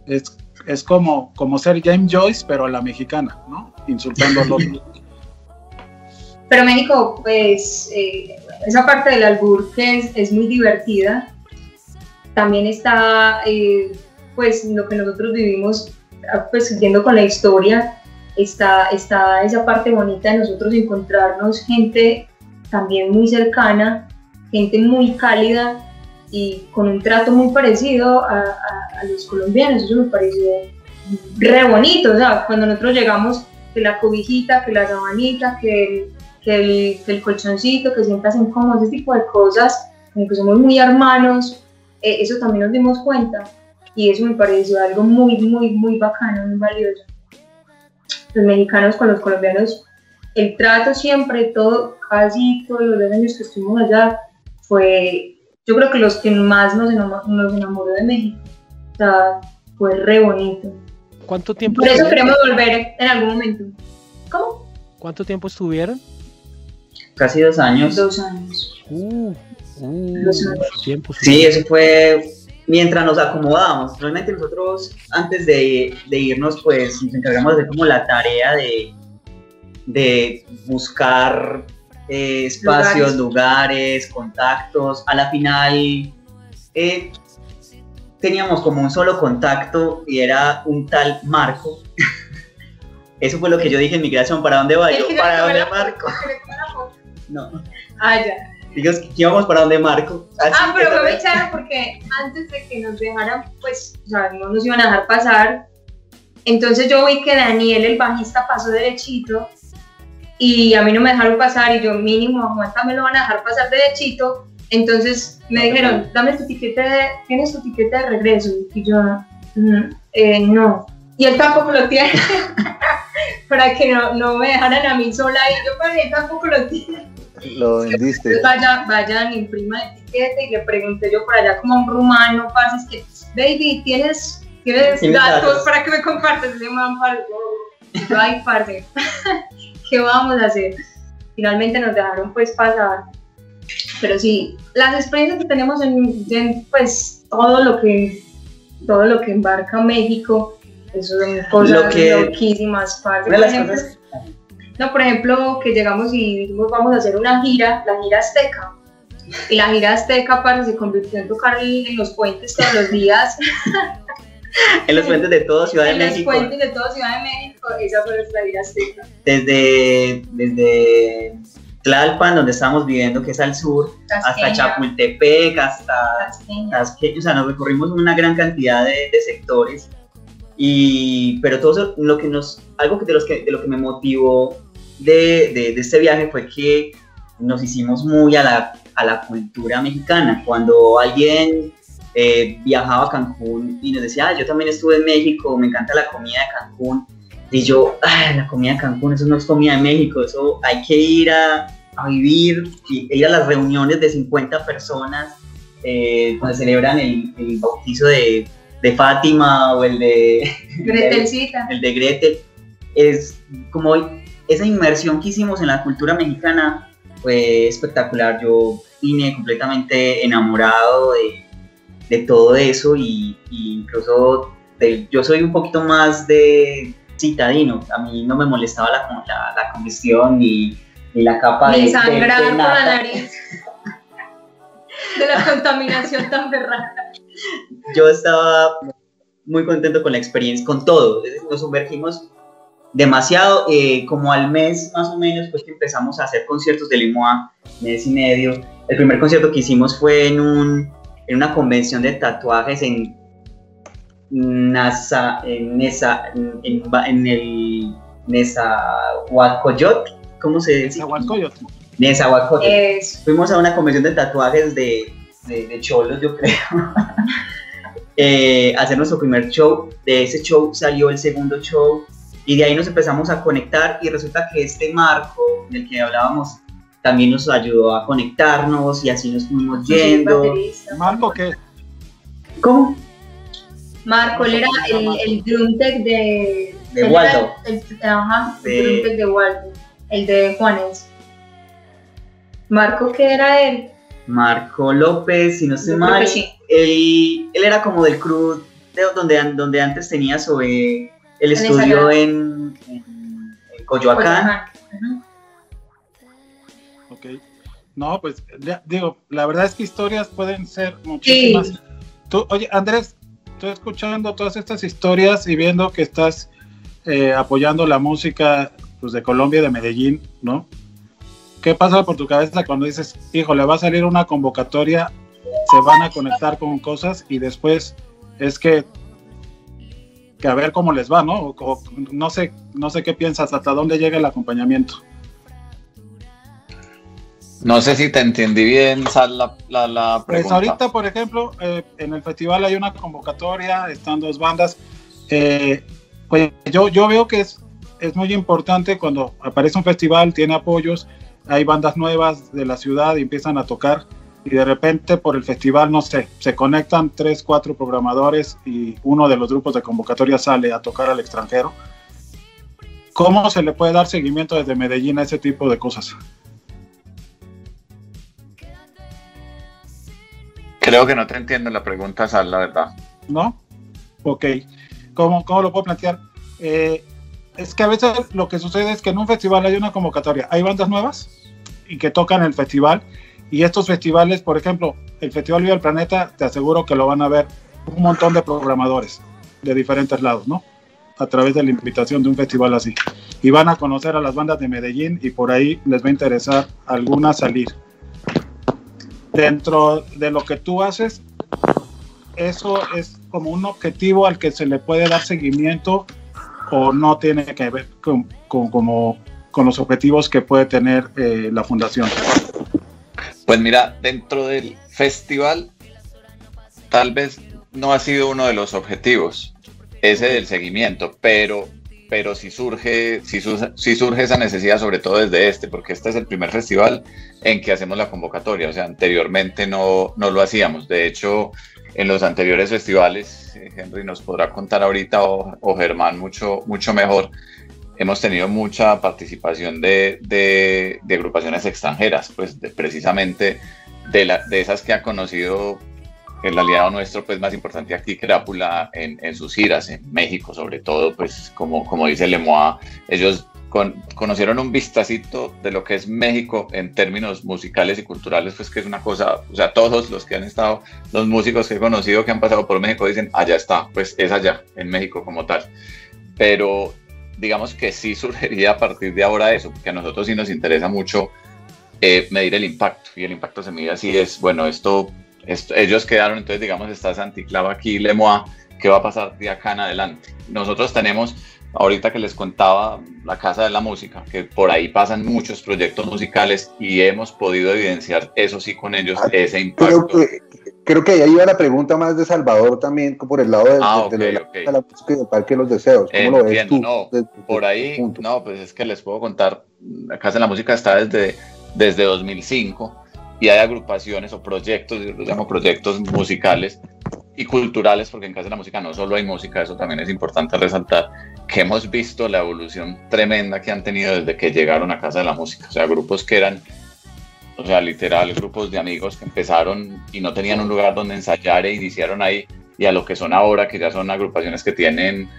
Es, es como, como ser James Joyce pero a la mexicana, ¿no? Insultando al otro. Pero México, pues, eh, esa parte del albur que es, es muy divertida. También está, eh, pues, lo que nosotros vivimos, ah, pues, siguiendo con la historia, está, está esa parte bonita de nosotros encontrarnos gente también muy cercana, gente muy cálida y con un trato muy parecido a, los colombianos. Eso me pareció re bonito, o sea, cuando nosotros llegamos, que la cobijita, que la sabanita, que el, colchoncito, que sientas incómodo, ese tipo de cosas, como que somos muy hermanos, eh, eso también nos dimos cuenta y eso me pareció algo muy, muy, muy bacano, muy valioso. Los mexicanos con los colombianos, el trato siempre, todo, casi todos los años que estuvimos allá, fue, yo creo que los que más nos enamoró, nos enamoró de México. O sea, fue re bonito. ¿Cuánto tiempo Por eso estuvieron? queremos volver en algún momento. ¿Cómo? ¿Cuánto tiempo estuvieron? Casi dos años. Dos años. Uh, uh, Dos años. tiempo. Sí, eso fue mientras nos acomodábamos. Realmente nosotros antes de, de irnos, pues nos encargamos de hacer como la tarea de, de buscar eh, espacios, lugares. contactos. A la final eh, teníamos como un solo contacto y era un tal Marco. Eso fue lo que yo dije en migración, ¿para dónde va? Yo, ¿para dónde Marco? No, Ah, ya. digamos que íbamos para dónde Marco. Así Ah, pero fue muy chévere porque antes de que nos dejaran, pues, o sea, no nos iban a dejar pasar. Entonces yo vi que Daniel, el bajista, pasó derechito y a mí no me dejaron pasar y yo mínimo, aguanta, me lo van a dejar pasar derechito. Entonces me dijeron, dame tu tiquete, de, ¿tienes tu tiquete de regreso? Y yo, "Mm, eh, no. Y él tampoco lo tiene. Para que no, no me dejaran a mí sola y yo, para él tampoco lo tiene. Lo vendiste. Entonces vaya, vayan, imprima el tiquete y le pregunté yo por allá como a un rumano, pases que, baby, ¿tienes, tienes ¿Tienes datos datos? para que me compartas? Ese man, yo, ay, parce, ¿qué vamos a hacer? Finalmente nos dejaron pues pasar. Pero sí, las experiencias que tenemos en, en, pues todo lo que todo lo que embarca México, eso son cosas Lo que- loquísimas, Por ejemplo, cosas no, por ejemplo, que llegamos y dijimos vamos a hacer una gira, la gira azteca. Y la gira azteca para se convirtió en tocar en los puentes todos los días, en los puentes de todo Ciudad de en los México. puentes de toda Ciudad de México. Esa fue nuestra gira azteca. desde, desde Tlalpan, donde estábamos viviendo, que es al sur, hasta Tasqueña, Chapultepec, hasta Tasqueña. Tasqueña, o sea, nos recorrimos una gran cantidad de, de sectores. Y, pero todo eso, lo que nos, algo que de, los que, de lo que me motivó de, de, de este viaje fue que nos hicimos muy a la, a la cultura mexicana. Cuando alguien eh, viajaba a Cancún y nos decía, ah, yo también estuve en México, me encanta la comida de Cancún. Y yo, ah, la comida de Cancún, eso no es comida de México, eso hay que ir a, a vivir, y ir a las reuniones de 50 personas eh, donde celebran el, el bautizo de, de Fátima o el de, Gretelcita. el de Gretel. Es como esa inmersión que hicimos en la cultura mexicana fue espectacular. Yo vine completamente enamorado de, de todo eso y, y incluso de- yo soy un poquito más de citadino. A mí no me molestaba la, la, la congestión ni, ni la capa de, Ni de- sangrar de por la nariz. De la contaminación tan berraca. yo estaba muy contento con la experiencia, con todo. Nos sumergimos demasiado, eh, como al mes más o menos, pues que empezamos a hacer conciertos de Limoa, mes y medio. El primer concierto que hicimos fue en, un, en una convención de tatuajes en Nasa, en, Nesa, en, en, en el Nezahualcóyotl, ¿cómo se dice? Zahualcóyotl. Nezahualcóyotl. Es Fuimos a una convención de tatuajes de, de, de cholos, yo creo. eh, a hacer nuestro primer show. De ese show salió el segundo show. Y de ahí nos empezamos a conectar. Y resulta que este marco del que hablábamos también nos ayudó a conectarnos. Y así nos fuimos yendo. Marco, ¿qué? ¿Cómo? Marco, él era el, el drum tech de... De Waldo. El, el- ajá, el De- drum tech de Waldo. El de Juanes. Marco, ¿qué era él? Marco López, si no estoy mal. sí. Él, él era como del crew de donde, donde antes tenía sobre el En estudio en, en, en Coyoacán. Coyoacán. Ujú. No, pues ya, digo, la verdad es que historias pueden ser muchísimas. Tú, oye, Andrés, estoy escuchando todas estas historias y viendo que estás eh, apoyando la música pues, de Colombia y de Medellín, ¿no? ¿Qué pasa por tu cabeza cuando dices, híjole, va a salir una convocatoria, se van a conectar con cosas y después es que, que a ver cómo les va, ¿no? O- o no sé, no sé qué piensas, hasta dónde llega el acompañamiento. No sé si te entendí bien, Sal, la, la, la Pues pregunta. ahorita, por ejemplo, eh, en el festival hay una convocatoria, están dos bandas. Eh, pues yo, yo veo que es, es muy importante cuando aparece un festival, tiene apoyos, hay bandas nuevas de la ciudad y empiezan a tocar. y de repente por el festival, no sé, se conectan tres, cuatro programadores y uno de los grupos de convocatoria sale a tocar al extranjero. ¿Cómo se le puede dar seguimiento desde Medellín a ese tipo de cosas? Creo que no te entiendo la pregunta, Sal, la verdad. ¿No? Ok. ¿Cómo, cómo lo puedo plantear? Eh, es que a veces lo que sucede es que en un festival hay una convocatoria, hay bandas nuevas y que tocan el festival y estos festivales, por ejemplo, el Festival Viva el Planeta, te aseguro que lo van a ver un montón de programadores de diferentes lados, ¿no? A través de la invitación de un festival así. Y van a conocer a las bandas de Medellín y por ahí les va a interesar alguna salir. Dentro de lo que tú haces, eso es como un objetivo al que se le puede dar seguimiento o no tiene que ver con, como, con los objetivos que puede tener eh, la fundación. Pues mira, dentro del festival, tal vez no ha sido uno de los objetivos, ese del seguimiento, pero, pero sí, surge, sí, surge esa necesidad, sobre todo desde este, porque este es el primer festival en que hacemos la convocatoria, o sea, anteriormente no, no lo hacíamos. De hecho, en los anteriores festivales, eh, Henry nos podrá contar ahorita o, o Germán mucho, mucho mejor, hemos tenido mucha participación de, de, agrupaciones extranjeras, pues precisamente de, la, de esas que ha conocido el aliado nuestro pues más importante aquí, Crápula, en, en sus giras, en México sobre todo, pues como, como dice Lemois, ellos conocieron un vistacito de lo que es México en términos musicales y culturales, pues que es una cosa, o sea, todos los que han estado, los músicos que he conocido que han pasado por México dicen, allá está, pues es allá, en México como tal. Pero digamos que sí surgiría a partir de ahora eso, porque a nosotros sí nos interesa mucho eh, medir el impacto, y el impacto se mide así, es, bueno, esto, ellos quedaron, entonces digamos, está Santiclava aquí, Lemoa, ¿qué va a pasar de acá en adelante? Nosotros tenemos, ahorita que les contaba, la Casa de la Música, que por ahí pasan muchos proyectos musicales y hemos podido evidenciar eso sí con ellos, ah, ese impacto creo que ahí iba la pregunta más de Salvador también, por el lado de, ah, la, música del Parque de los Deseos. ¿Cómo lo ves tú? No, por ahí, no, pues es que les puedo contar, la Casa de la Música está desde, desde 2005 y hay agrupaciones o proyectos, yo los llamo proyectos musicales y culturales, porque en Casa de la Música no solo hay música, eso también es importante resaltar, que hemos visto la evolución tremenda que han tenido desde que llegaron a Casa de la Música, o sea, grupos que eran o sea, literal, grupos de amigos que empezaron y no tenían un lugar donde ensayar e iniciaron ahí, y a lo que son ahora, que ya son agrupaciones que tienen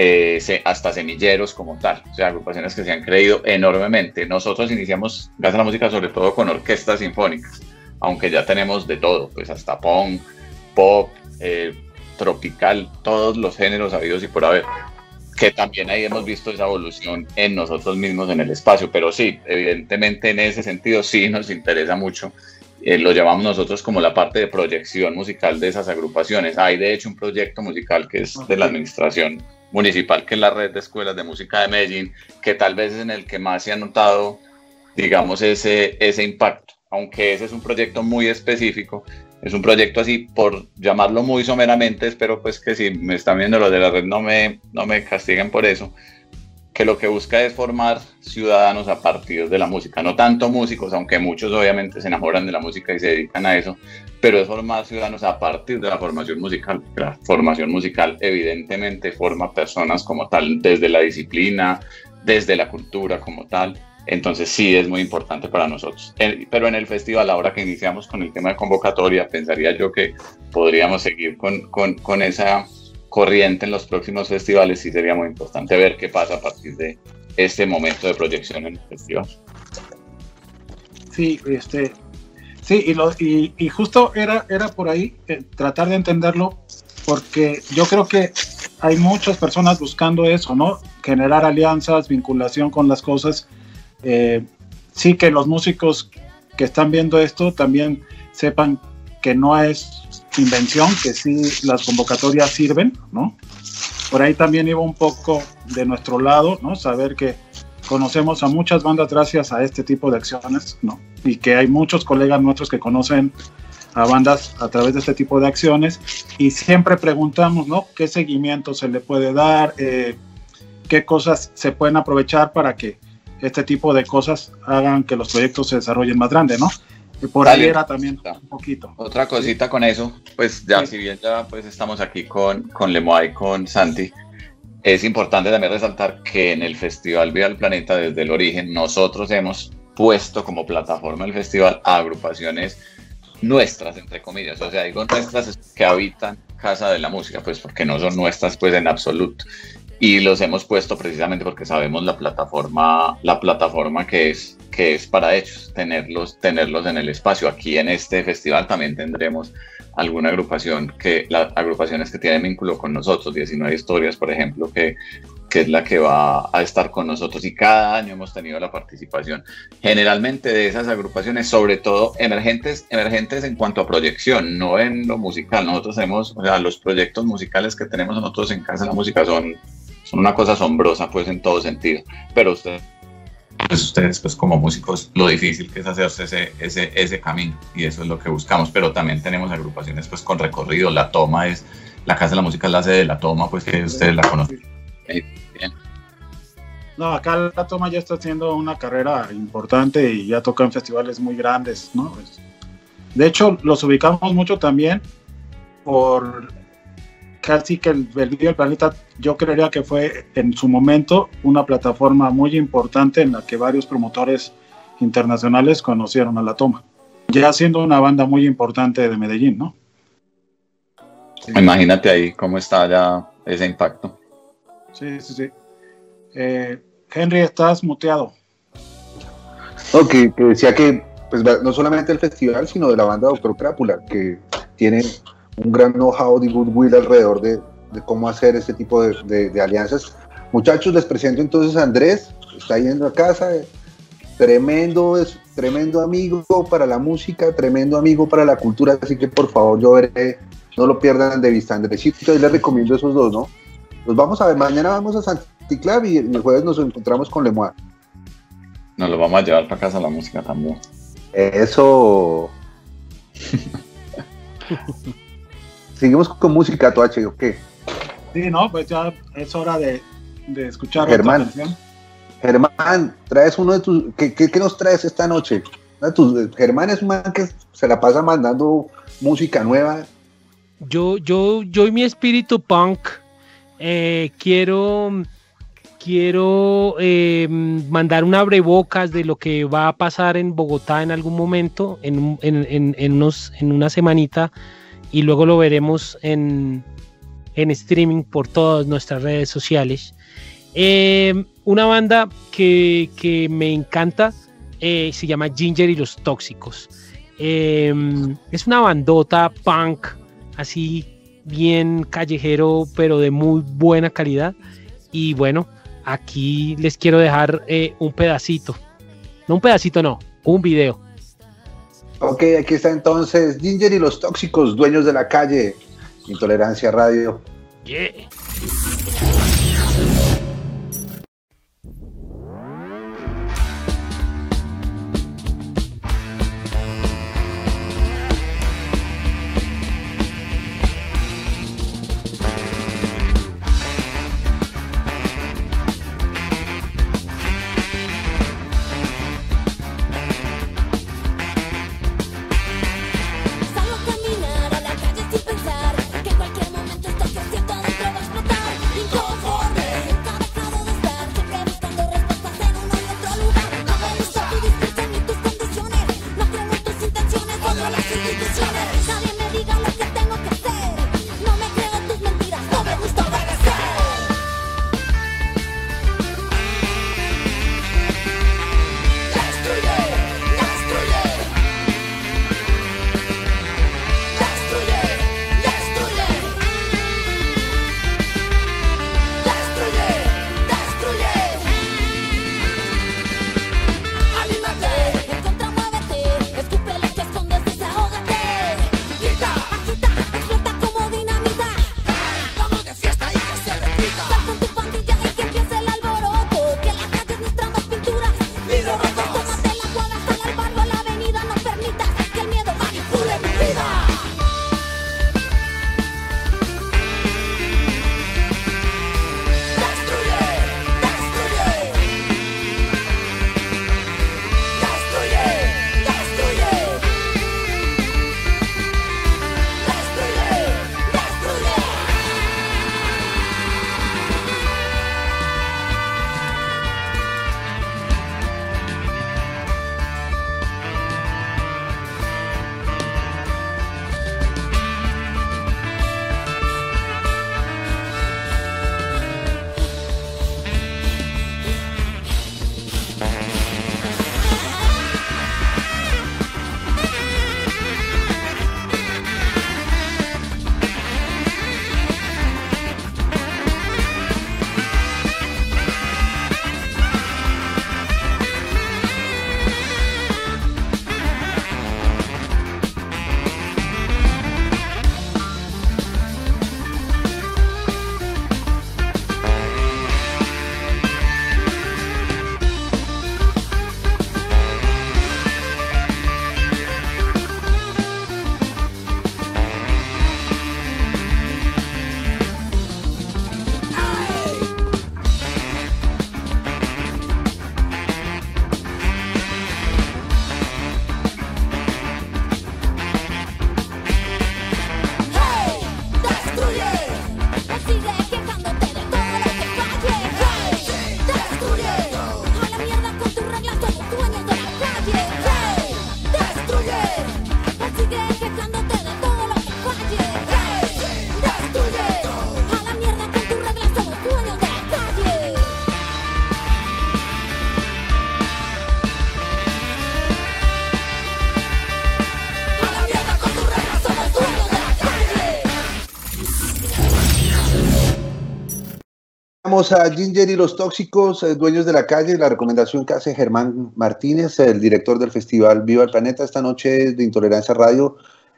eh, hasta semilleros como tal, o sea, agrupaciones que se han creído enormemente. Nosotros iniciamos Gas a la Música sobre todo con orquestas sinfónicas, aunque ya tenemos de todo, pues hasta punk, pop, eh, tropical, todos los géneros habidos y por haber que también ahí hemos visto esa evolución en nosotros mismos en el espacio, pero sí, evidentemente en ese sentido sí nos interesa mucho. Eh, lo llamamos nosotros como la parte de proyección musical de esas agrupaciones. Hay de hecho un proyecto musical que es de la administración municipal, que es la red de escuelas de música de Medellín, que tal vez es en el que más se ha notado, digamos, ese, ese impacto, aunque ese es un proyecto muy específico es un proyecto así, por llamarlo muy someramente, espero pues que si me están viendo los de la red no me, no me castiguen por eso, que lo que busca es formar ciudadanos a partir de la música, no tanto músicos, aunque muchos obviamente se enamoran de la música y se dedican a eso, pero es formar ciudadanos a partir de la formación musical. La formación musical evidentemente forma personas como tal, desde la disciplina, desde la cultura como tal, entonces sí es muy importante para nosotros. Pero en el festival, ahora que iniciamos con el tema de convocatoria, pensaría yo que podríamos seguir con, con, con esa corriente en los próximos festivales. Sí sería muy importante ver qué pasa a partir de este momento de proyección en el festival. Sí, este, sí, y, lo, y, y justo era, era por ahí eh, tratar de entenderlo, porque yo creo que hay muchas personas buscando eso, ¿no? Generar alianzas, vinculación con las cosas eh, sí que los músicos que están viendo esto también sepan que no es invención, que sí las convocatorias sirven, ¿no? Por ahí también iba un poco de nuestro lado, ¿no? Saber que conocemos a muchas bandas gracias a este tipo de acciones, ¿no? Y que hay muchos colegas nuestros que conocen a bandas a través de este tipo de acciones y siempre preguntamos, ¿no? ¿Qué seguimiento se le puede dar? Eh, ¿Qué cosas se pueden aprovechar para que este tipo de cosas hagan que los proyectos se desarrollen más grandes, ¿no? Y por Dale. ahí era también un poquito. Otra cosita con eso, pues ya Sí. si bien ya pues estamos aquí con, con Lemoa y con Santi, es importante también resaltar que en el Festival Viva el Planeta desde el origen nosotros hemos puesto como plataforma del festival a agrupaciones nuestras, entre comillas, o sea, digo nuestras que habitan Casa de la Música, pues porque no son nuestras pues en absoluto. Y los hemos puesto precisamente porque sabemos la plataforma, la plataforma que es, que es para ellos, tenerlos, tenerlos en el espacio. Aquí en este festival también tendremos alguna agrupación que, las agrupaciones que tienen vínculo con nosotros, 19 historias, por ejemplo, que, que es la que va a estar con nosotros y cada año hemos tenido la participación. Generalmente de esas agrupaciones, sobre todo emergentes, emergentes en cuanto a proyección, no en lo musical. Nosotros tenemos, o sea, los proyectos musicales que tenemos nosotros en Casa de la Música son, son una cosa asombrosa, pues en todo sentido. Pero ustedes, pues ustedes, pues como músicos, lo difícil que es hacerse ese, ese, ese camino y eso es lo que buscamos. Pero también tenemos agrupaciones pues con recorrido. La Toma es, la Casa de la Música es la sede de La Toma, pues que ustedes la conocen. Bien. No, acá la toma ya está haciendo una carrera importante y ya toca en festivales muy grandes, ¿no? Pues, De hecho, los ubicamos mucho también por casi que el, el Video del Planeta, yo creería que fue en su momento una plataforma muy importante en la que varios promotores internacionales conocieron a la toma. Ya siendo una banda muy importante de Medellín, ¿no? Imagínate ahí cómo está ya ese impacto. Sí, sí, sí. Eh, Henry, estás muteado. No, que, decía que pues, no solamente el festival, sino de la banda Doctor Crápula, que tiene un gran know-how de goodwill alrededor de, cómo hacer este tipo de, alianzas. Muchachos, les presento entonces a Andrés, está yendo a casa, eh, tremendo, es, tremendo amigo para la música, tremendo amigo para la cultura, así que por favor yo veré, no lo pierdan de vista, Andresito, y les recomiendo esos dos, ¿no? Los vamos a ver, mañana vamos a Santiclab y el jueves nos encontramos con Lemoa. Nos lo vamos a llevar para casa la música también. Eso. Seguimos con música, Toache, ¿o qué? Sí, no, pues ya es hora de, de escuchar Germán. otra canción. Germán, traes uno de tus. ¿Qué, qué- qué nos traes esta noche? Tus- Germán es un man que se la pasa mandando música nueva. Yo, yo, yo y mi espíritu punk eh, quiero, quiero eh, mandar un abrebocas de lo que va a pasar en Bogotá en algún momento, en, en, en- en una semanita, y luego lo veremos en, streaming por todas nuestras redes sociales. Eh, una banda que, que me encanta se llama Ginger y los Tóxicos. Es una bandota punk así bien callejero, pero de muy buena calidad. Y bueno, aquí les quiero dejar eh, un pedacito. No un pedacito, no, un video. Ok, aquí está entonces Ginger y los tóxicos, dueños de la calle. Intolerancia Radio. Yeah. Tenemos a Ginger y los tóxicos, eh, dueños de la calle, la recomendación que hace Germán Martínez, el director del festival Viva el Planeta. Esta noche de Intolerancia Radio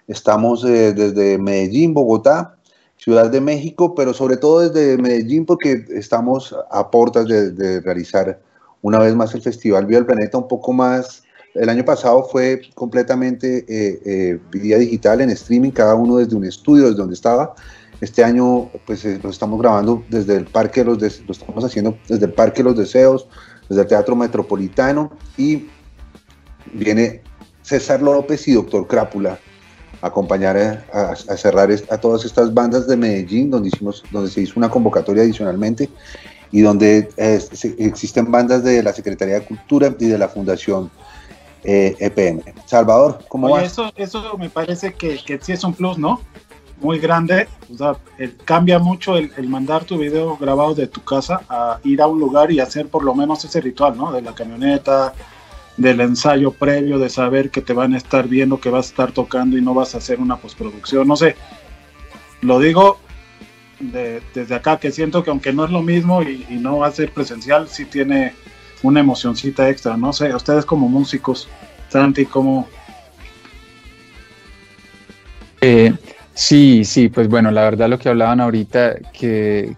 estamos eh, desde Medellín, Bogotá, Ciudad de México, pero sobre todo desde Medellín porque estamos a puertas de, realizar una vez más el festival Viva el Planeta un poco más. El año pasado fue completamente eh, vía digital en streaming, cada uno desde un estudio, desde donde estaba este año pues eh, lo estamos grabando desde el Parque de los Deseos, lo estamos haciendo desde el Parque de los Deseos, desde el Teatro Metropolitano y viene César López y Doctor Crápula a acompañar a, cerrar a todas estas bandas de Medellín donde, hicimos, donde se hizo una convocatoria adicionalmente y donde existen bandas de la Secretaría de Cultura y de la Fundación EPM. Eh, e Salvador, ¿cómo va? Eso, eso me parece que, que sí es un plus, ¿no? Muy grande. O sea, cambia mucho el, mandar tu video grabado de tu casa a ir a un lugar y hacer por lo menos ese ritual, ¿no? De la camioneta, del ensayo previo, de saber que te van a estar viendo, que vas a estar tocando y no vas a hacer una postproducción. No sé, lo digo desde acá, que siento que aunque no es lo mismo y, no va a ser presencial, sí tiene una emocioncita extra. No sé, ustedes como músicos, Santi, ¿cómo, eh, Sí, sí, pues bueno, la verdad lo que hablaban ahorita, que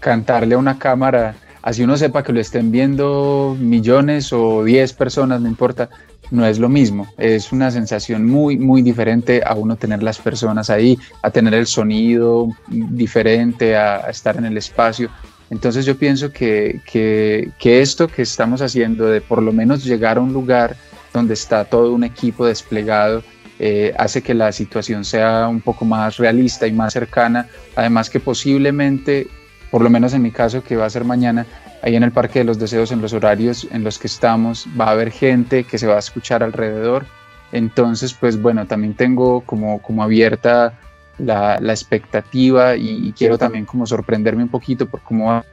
cantarle a una cámara, así uno sepa que lo estén viendo millones o diez personas, no importa, no es lo mismo. Es una sensación muy, muy diferente a uno tener las personas ahí, a tener el sonido diferente, a, estar en el espacio. Entonces yo pienso que, que, que esto que estamos haciendo de por lo menos llegar a un lugar donde está todo un equipo desplegado, eh, hace que la situación sea un poco más realista y más cercana. Además que posiblemente, por lo menos en mi caso, que va a ser mañana, ahí en el Parque de los Deseos, en los horarios en los que estamos, va a haber gente que se va a escuchar alrededor. Entonces, pues bueno, también tengo como, como abierta la, la expectativa y, y, quiero también como sorprenderme un poquito por cómo va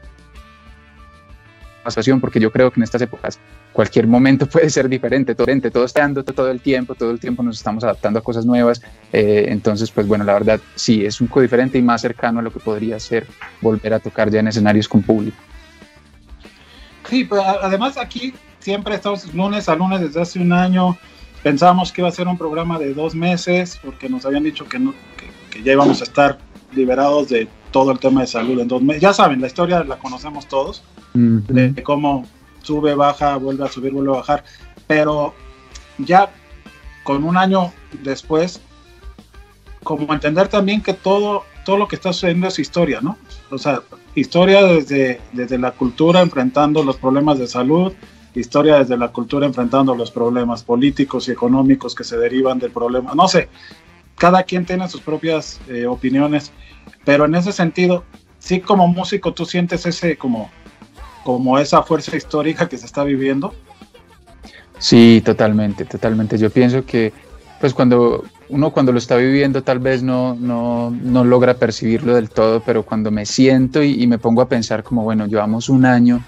porque yo creo que en estas épocas cualquier momento puede ser diferente, todo, todo está dando todo el tiempo, todo el tiempo nos estamos adaptando a cosas nuevas, eh, entonces pues bueno, la verdad sí, es un poco diferente y más cercano a lo que podría ser volver a tocar ya en escenarios con público. Sí, pues además aquí siempre estamos lunes a lunes desde hace un año, pensábamos que iba a ser un programa de dos meses, porque nos habían dicho que, no, que ya íbamos a estar liberados de todo el tema de salud en dos meses. Ya saben, la historia la conocemos todos, de cómo sube, baja, vuelve a subir, vuelve a bajar, pero ya con un año después, como entender también que todo, todo lo que está sucediendo es historia, ¿no? O sea, historia desde, desde la cultura enfrentando los problemas de salud, historia desde la cultura enfrentando los problemas políticos y económicos que se derivan del problema. No sé, cada quien tiene sus propias eh, opiniones pero en ese sentido, sí como músico tú sientes ese como, como esa fuerza histórica que se está viviendo. Sí, totalmente, totalmente. Yo pienso que pues cuando uno cuando lo está viviendo tal vez no, no, no logra percibirlo del todo, pero cuando me siento y, me pongo a pensar como, bueno, llevamos un año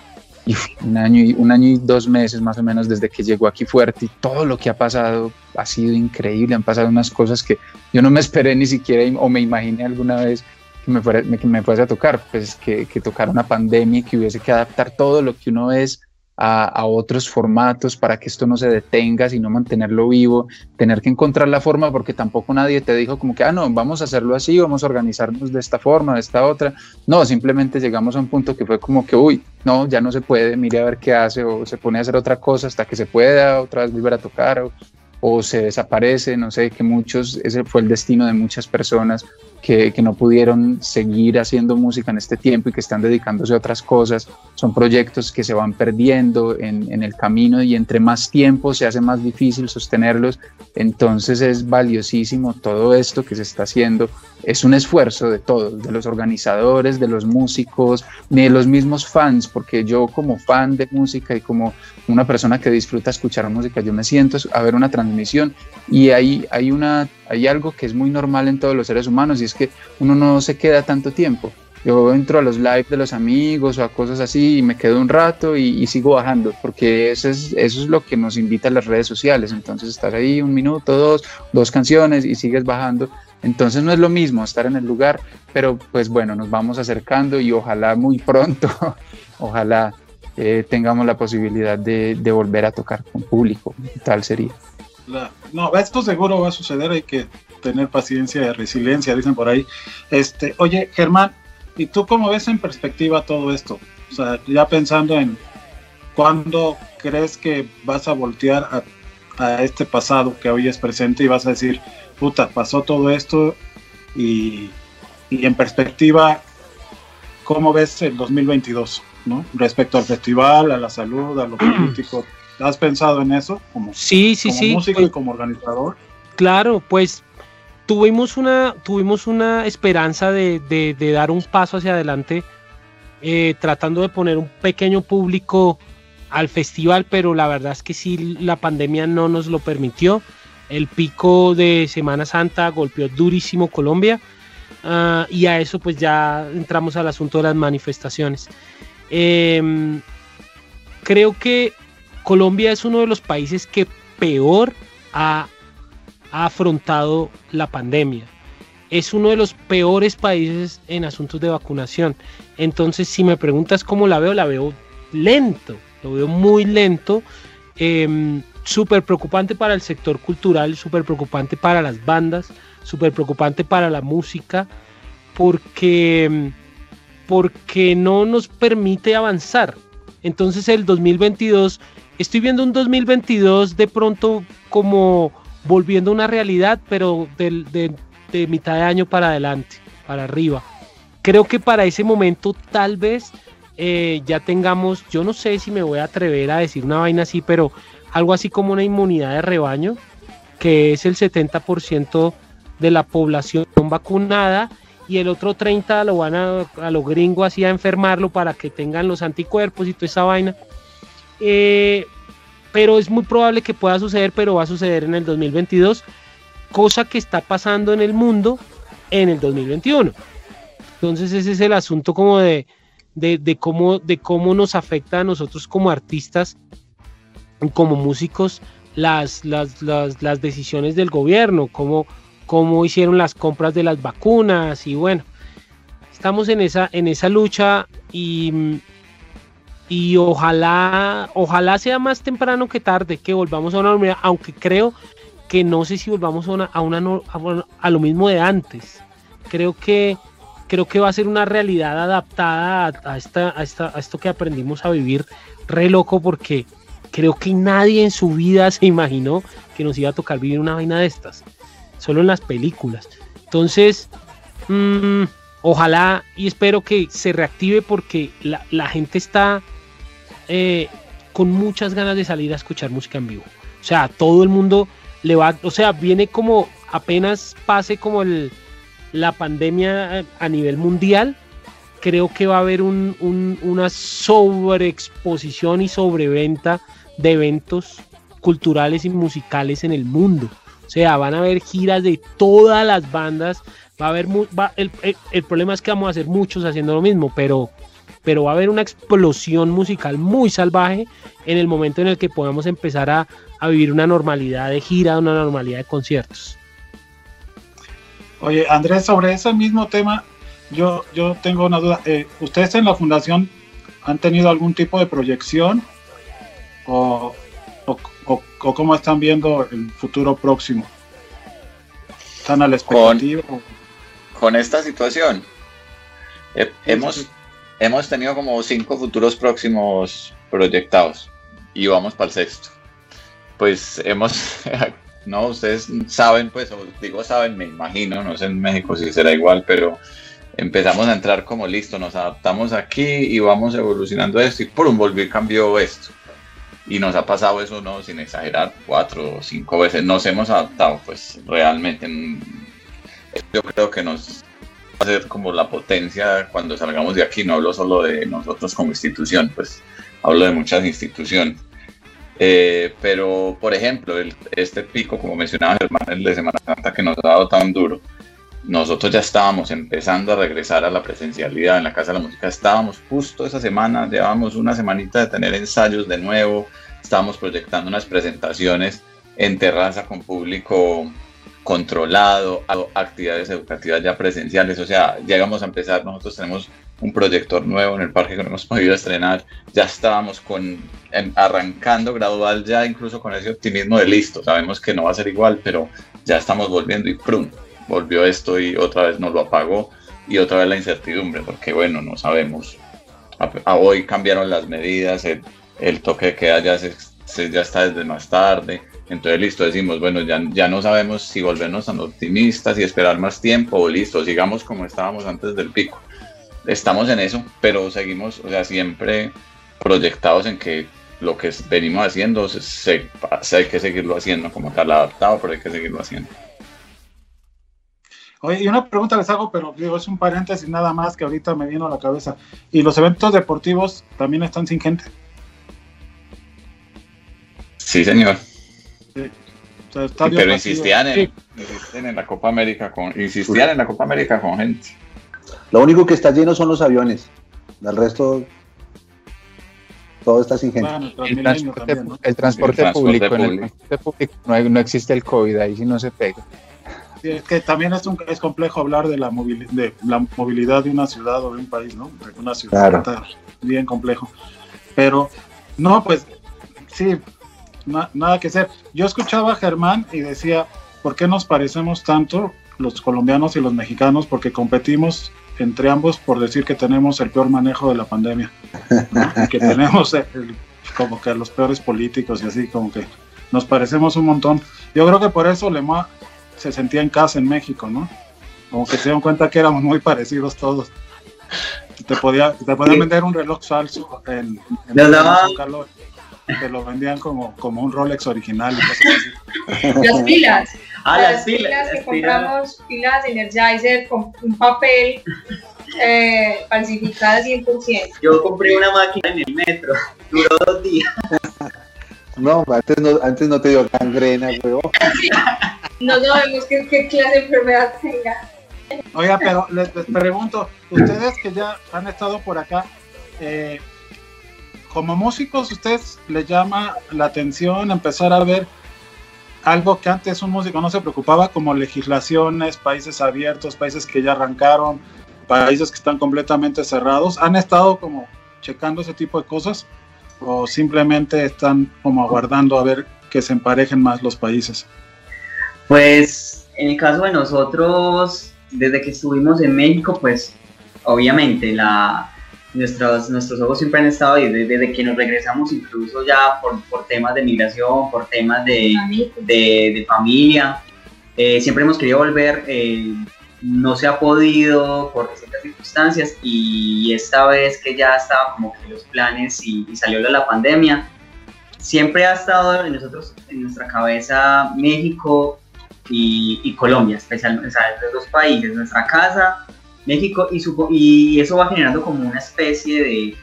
y un año y un año y dos meses más o menos desde que llegó aquí fuerte y todo lo que ha pasado ha sido increíble, han pasado unas cosas que yo no me esperé ni siquiera o me imaginé alguna vez que me, fuera, fuese a tocar, pues que, que tocara una pandemia, que hubiese que adaptar todo lo que uno es a, otros formatos para que esto no se detenga, sino mantenerlo vivo, tener que encontrar la forma, porque tampoco nadie te dijo como que, ah, no, vamos a hacerlo así, vamos a organizarnos de esta forma, de esta otra. No, simplemente llegamos a un punto que fue como que, uy, no, ya no se puede, mire a ver qué hace, o se pone a hacer otra cosa hasta que se pueda otra vez volver a tocar, o, o se desaparece, no sé, que muchos, ese fue el destino de muchas personas que, no pudieron seguir haciendo música en este tiempo y que están dedicándose a otras cosas. Son proyectos que se van perdiendo en, en el camino y entre más tiempo se hace más difícil sostenerlos. Entonces es valiosísimo todo esto que se está haciendo. Es un esfuerzo de todos, de los organizadores, de los músicos, de los mismos fans, porque yo como fan de música y como una persona que disfruta escuchar música, yo me siento a ver una transmisión y ahí hay, una, hay algo que es muy normal en todos los seres humanos y es que uno no se queda tanto tiempo. Yo entro a los live de los amigos o a cosas así y me quedo un rato y, sigo bajando, porque eso es, eso es lo que nos invita a las redes sociales. Entonces estás ahí un minuto, dos, dos canciones y sigues bajando. Entonces no es lo mismo estar en el lugar, pero pues bueno, nos vamos acercando y ojalá muy pronto, ojalá eh, tengamos la posibilidad de, volver a tocar con público. Tal sería. no, esto seguro va a suceder, hay que tener paciencia y resiliencia, dicen por ahí. Este, oye, Germán, ¿y tú cómo ves en perspectiva todo esto? O sea, ya pensando en cuándo crees que vas a voltear a este pasado que hoy es presente y vas a decir, puta, pasó todo esto y, en perspectiva, ¿cómo ves el 2022? ¿no? Respecto al festival, a la salud, a lo político. ¿Has pensado en eso? Como, sí, sí, como sí. músico y como organizador. Claro, pues tuvimos una, tuvimos una esperanza de, dar un paso hacia adelante, eh, tratando de poner un pequeño público al festival, pero la verdad es que sí, la pandemia no nos lo permitió. El pico de Semana Santa golpeó durísimo Colombia ah, y a eso pues ya entramos al asunto de las manifestaciones. Em, creo que Colombia es uno de los países que peor ha, afrontado la pandemia. Es uno de los peores países en asuntos de vacunación. Entonces, si me preguntas cómo la veo, la veo lento, lo veo muy lento. Eh, súper preocupante para el sector cultural, súper preocupante para las bandas, súper preocupante para la música, porque, porque no nos permite avanzar. Entonces el 2022, estoy viendo un 2022 de pronto como volviendo a una realidad, pero de, de mitad de año para adelante, para arriba. Creo que para ese momento tal vez eh, ya tengamos, yo no sé si me voy a atrever a decir una vaina así, pero algo así como una inmunidad de rebaño, que es el 70% de la población vacunada y el otro 30 lo van a, a los gringos así a enfermarlo para que tengan los anticuerpos y toda esa vaina. Eh, pero es muy probable que pueda suceder, pero va a suceder en el 2022, cosa que está pasando en el mundo en el 2021. Entonces ese es el asunto como de, de, cómo, de cómo nos afecta a nosotros como artistas como músicos las, las, las, decisiones del gobierno, cómo, cómo, hicieron las compras de las vacunas y bueno, estamos en esa, en esa lucha y, y ojalá, ojalá sea más temprano que tarde que volvamos a una normalidad, aunque creo que no sé si volvamos a, una, a, una, a, lo mismo de antes. Creo que, creo que va a ser una realidad adaptada a, esta, a, esta, a esto que aprendimos a vivir re loco porque creo que nadie en su vida se imaginó que nos iba a tocar vivir una vaina de estas, solo en las películas. Entonces, mm, ojalá y espero que se reactive porque la, gente está eh, con muchas ganas de salir a escuchar música en vivo. O sea, todo el mundo le va, o sea, viene como apenas pase como el, la pandemia a nivel mundial, creo que va a haber un, una sobreexposición y sobreventa de eventos culturales y musicales en el mundo. O sea, van a haber giras de todas las bandas. Va a haber el, el, problema es que vamos a hacer muchos haciendo lo mismo, pero, pero va a haber una explosión musical muy salvaje en el momento en el que podamos empezar a, a vivir una normalidad de gira, una normalidad de conciertos. Oye, Andrés, sobre ese mismo tema, yo, yo tengo una duda. Eh, ¿Ustedes en la fundación han tenido algún tipo de proyección o, o, cómo están viendo el futuro próximo? ¿Están a la expectativa? Con, esta situación, hemos, hemos tenido como cinco futuros próximos proyectados y vamos para el sexto. Pues hemos, no, ustedes saben, pues, digo saben, me imagino, no sé en México si será igual, pero empezamos a entrar como listo, nos adaptamos aquí y vamos evolucionando esto y por un volvió y cambió esto y nos ha pasado eso, no, sin exagerar, cuatro o cinco veces. Nos hemos adaptado, pues realmente. Yo creo que nos va a ser como la potencia cuando salgamos de aquí. No hablo solo de nosotros como institución, pues hablo de muchas instituciones. Eh, pero, por ejemplo, este pico, como mencionaba Germán, el de Semana Santa que nos ha dado tan duro, nosotros ya estábamos empezando a regresar a la presencialidad en la Casa de la Música. Estábamos justo esa semana, llevábamos una semanita de tener ensayos de nuevo, estábamos proyectando unas presentaciones en terraza con público controlado, actividades educativas ya presenciales, o sea, llegamos a empezar, nosotros tenemos un proyector nuevo en el parque que no hemos podido estrenar, ya estábamos con arrancando gradual ya incluso con ese optimismo de listo, sabemos que no va a ser igual, pero ya estamos volviendo y prum, volvió esto y otra vez nos lo apagó y otra vez la incertidumbre, porque bueno, no sabemos. Hoy cambiaron las medidas, el, toque de queda ya, se, ya está desde más tarde, entonces listo, decimos, bueno, ya, ya no sabemos si volvernos tan optimistas y esperar más tiempo o listo, sigamos como estábamos antes del pico. Estamos en eso, pero seguimos, o sea, siempre proyectados en que lo que venimos haciendo se, hay que seguirlo haciendo como tal adaptado, pero hay que seguirlo haciendo. Oye, y una pregunta les hago, pero digo, es un paréntesis nada más que ahorita me vino a la cabeza. ¿Y los eventos deportivos también están sin gente? Sí, señor. pero insistían en, en, la Copa América con insistían en la Copa América con gente. Lo único que está lleno son los aviones. El resto todo está sin gente. el, transporte, público, no, existe el COVID, ahí sí no se pega es que también es, un, es complejo hablar de la, movilidad, de la movilidad de una ciudad o de un país, ¿no? De una ciudad está bien complejo. Pero, no, pues, sí, nada que hacer. Yo escuchaba a Germán y decía, ¿por qué nos parecemos tanto los colombianos y los mexicanos? Porque competimos entre ambos por decir que tenemos el peor manejo de la pandemia. que tenemos como que los peores políticos y así, como que nos parecemos un montón. Yo creo que por eso Lema se sentía en casa en México, ¿no? Como que se dieron cuenta que éramos muy parecidos todos. Te podía, te podían vender un reloj falso en, en calor. Te lo vendían como, como un Rolex original y cosas así. Las pilas. Ah, las, pilas, que compramos, pilas de Energizer con un papel eh, falsificada 100%. Yo compré una máquina en el metro, duró dos días. No, antes no, antes no te dio gangrena, huevo. No sabemos qué, qué, clase de enfermedad tenga. Oiga, pero les, pregunto, ustedes que ya han estado por acá, eh, como músicos, ¿ustedes les llama la atención empezar a ver algo que antes un músico no se preocupaba, como legislaciones, países abiertos, países que ya arrancaron, países que están completamente cerrados? ¿Han estado como checando ese tipo de cosas? o simplemente están como aguardando a ver que se emparejen más los países? Pues en el caso de nosotros, desde que estuvimos en México, pues obviamente la, nuestros, nuestros ojos siempre han estado ahí, desde, que nos regresamos incluso ya por, por temas de migración, por temas de, de, familia. Eh, siempre hemos querido volver, eh, no se ha podido por distintas circunstancias y esta vez que ya estaba como que los planes y, salió la pandemia, siempre ha estado en nosotros, en nuestra cabeza México y, Colombia, especialmente, o sea, los dos países, nuestra casa, México y, su, y eso va generando como una especie de,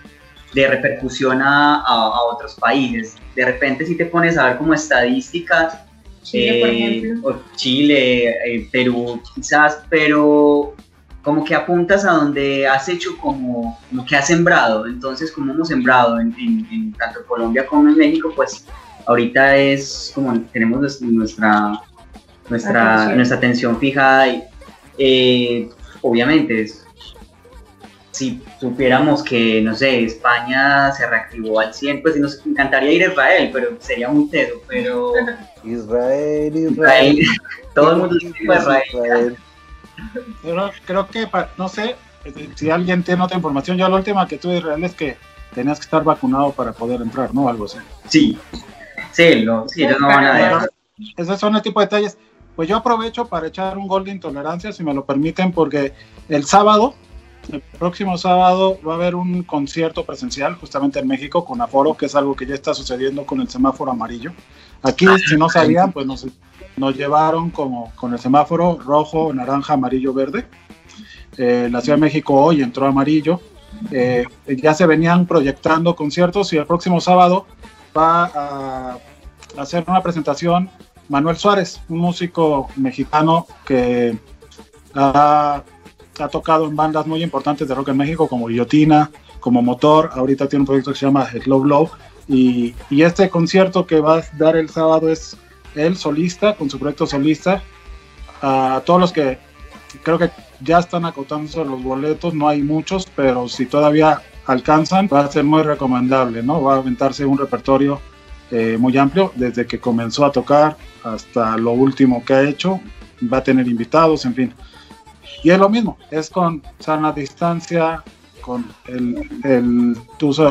de repercusión a, a, otros países. De repente si te pones a ver como estadísticas, Chile, por eh. Chile, eh, Perú, quizás, pero como que apuntas a donde has hecho como, como que has sembrado. Entonces, como hemos sembrado en, en, tanto Colombia como en México, pues ahorita es como tenemos nuestra nuestra atención, nuestra atención fijada y eh, obviamente es, si supiéramos que, no sé, España se reactivó al 100, pues nos encantaría ir a Israel, pero sería muy teso, pero... Israel, Israel. Todo el mundo Israel. Israel. Pero creo que, no sé, si alguien tiene otra información, yo la última que tuve de Israel es que tenías que estar vacunado para poder entrar, ¿no? Algo así. Sí, sí, lo, sí ellos no van a Esos son el tipo de detalles. Pues yo aprovecho para echar un gol de intolerancia, si me lo permiten, porque el sábado el próximo sábado va a haber un concierto presencial justamente en México con aforo, que es algo que ya está sucediendo con el semáforo amarillo. Aquí, si no sabían, pues nos, nos llevaron como con el semáforo rojo, naranja, amarillo, verde. Eh, la Ciudad de México hoy entró amarillo. Eh, ya se venían proyectando conciertos y el próximo sábado va a hacer una presentación Manuel Suárez, un músico mexicano que Ha, tocado en bandas muy importantes de rock en México como Guillotina, como Motor. Ahorita tiene un proyecto que se llama Slow Blow. Y, y este concierto que va a dar el sábado es él solista, con su proyecto solista. A todos los que creo que ya están acotándose los boletos, no hay muchos, pero si todavía alcanzan, va a ser muy recomendable, ¿no? Va a aventarse un repertorio eh, muy amplio, desde que comenzó a tocar hasta lo último que ha hecho, va a tener invitados, en fin. Y es lo mismo, es con sana distancia, con el, el,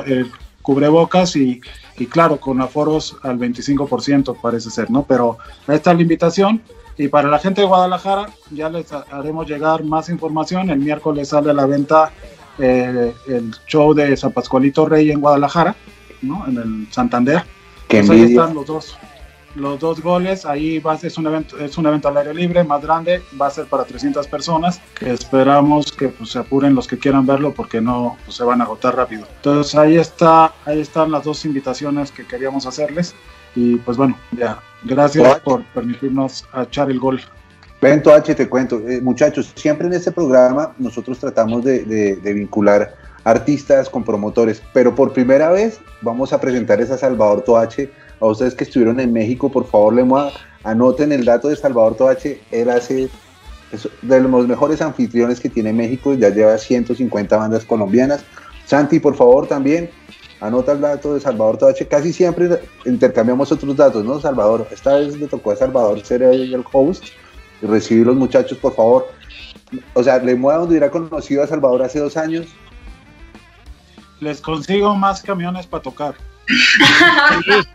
el cubrebocas y, y, claro, con aforos al 25% parece ser, ¿no? Pero ahí está la invitación y para la gente de Guadalajara ya les haremos llegar más información. El miércoles sale a la venta eh, el show de San Pascualito Rey en Guadalajara, ¿no? En el Santander. Qué Pues ahí están los dos, los dos goles. Ahí va, es, un evento, es un evento al aire libre, más grande. Va a ser para 300 personas. Que esperamos que pues, se apuren los que quieran verlo porque no pues, se van a agotar rápido. Entonces ahí, está, ahí están las dos invitaciones que queríamos hacerles. Y pues bueno, ya. Gracias por permitirnos echar el gol. Bento H, te cuento. Eh, muchachos, siempre en este programa nosotros tratamos de, de, de, vincular artistas con promotores, pero por primera vez vamos a presentarles a Salvador Toache. A ustedes que estuvieron en México, por favor, le anoten el dato de Salvador Toache. Él hace de los mejores anfitriones que tiene México, ya lleva 150 bandas colombianas. Santi, por favor, también anota el dato de Salvador Toache. Casi siempre intercambiamos otros datos, ¿no, Salvador? Esta vez le tocó a Salvador ser el host y recibir los muchachos, por favor. O sea, le mueva donde hubiera conocido a Salvador hace dos años. Les consigo más camiones para tocar.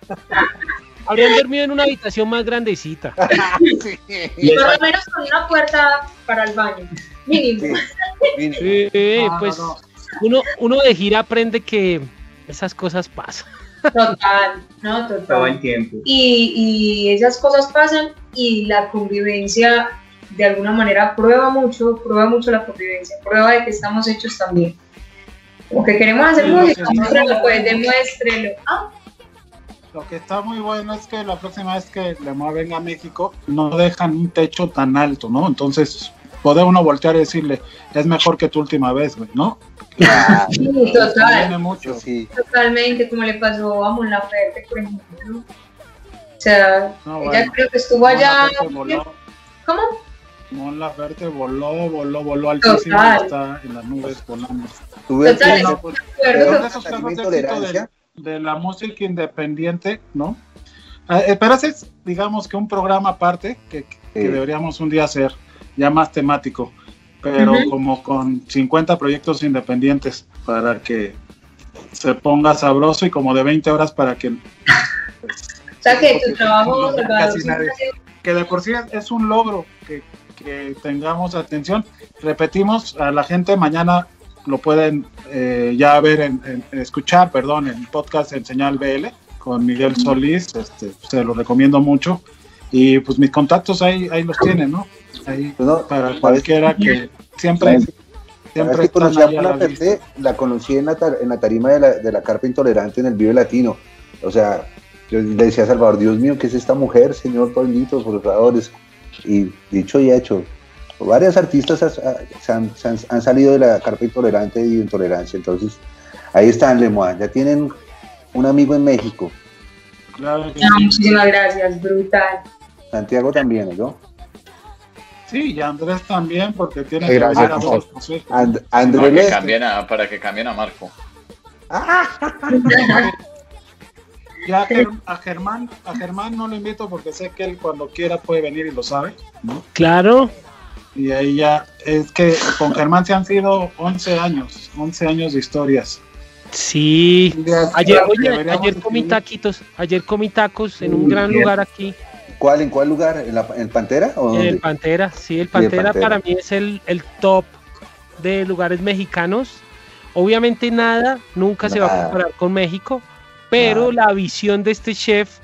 Habrían dormido en una habitación más grandecita. sí. Y por lo menos con una puerta para el baño. Mínimo. Sí, sí pues no, no. Uno, uno de gira aprende que esas cosas pasan. Total, no, total. Todo el tiempo. Y, y esas cosas pasan y la convivencia de alguna manera prueba mucho, prueba mucho la convivencia, prueba de que estamos hechos también. Como que queremos hacer sí, música, pues demuéstrelo. Ah. Lo que está muy bueno es que la próxima vez que Lemoa venga a México no dejan un techo tan alto, ¿no? Entonces puede uno voltear y decirle, es mejor que tu última vez, güey, ¿no? Sí, total. Mucho. Sí. Totalmente, como le pasó a Mon Laferte, por ejemplo. O sea, no, bueno. ella creo que estuvo allá. ¿Cómo? Mon Laferte voló, voló, voló altísimo, está en las nubes volando. Total, no, pues, de esos casos de, de la música independiente, ¿no? Eh, pero ese es, digamos, que un programa aparte que, que sí. deberíamos un día hacer, ya más temático, pero uh -huh. como con 50 proyectos independientes para que se ponga sabroso y como de 20 horas para que... Pues, o sea, que tu trabajo... Casi nadie, que de por sí es, es un logro que, que, tengamos atención. Repetimos, a la gente mañana lo pueden eh, ya ver, en, en, escuchar, perdón, en podcast en Señal BL con Miguel Solís, este, se lo recomiendo mucho. Y pues mis contactos ahí, ahí los tienen, ¿no? Ahí, pues no, para cualquiera que siempre... siempre que conocí a la, Perte, la conocí en la, en la tarima de la, de la Carpa Intolerante en el Vive Latino. O sea, yo le decía a Salvador, Dios mío, ¿qué es esta mujer, señor Pablito, por favor? Y dicho y hecho, varias artistas han, han, han, salido de la carpa intolerante y intolerancia. Entonces, ahí están, Lemoine. Ya tienen un amigo en México. Claro que sí. Muchísimas gracias, brutal. Santiago también, ¿no? Sí, y Andrés también, porque tiene que gracias, a dos And, Andrés para, que cambien a, para que cambien a Marco. ya a Germán, a Germán no lo invito porque sé que él cuando quiera puede venir y lo sabe. ¿no? Claro. Y ahí ya, es que con Germán se han sido 11 años, 11 años de historias. Sí, ayer, oye, ayer comí taquitos, ayer comí tacos en un gran Bien. lugar aquí. ¿Cuál, ¿En cuál lugar? ¿En, la, en Pantera? ¿o en el Pantera, sí, el Pantera, sí, el Pantera para mí es el, el, top de lugares mexicanos. Obviamente nada, nunca nada. se va a comparar con México, pero la visión de este chef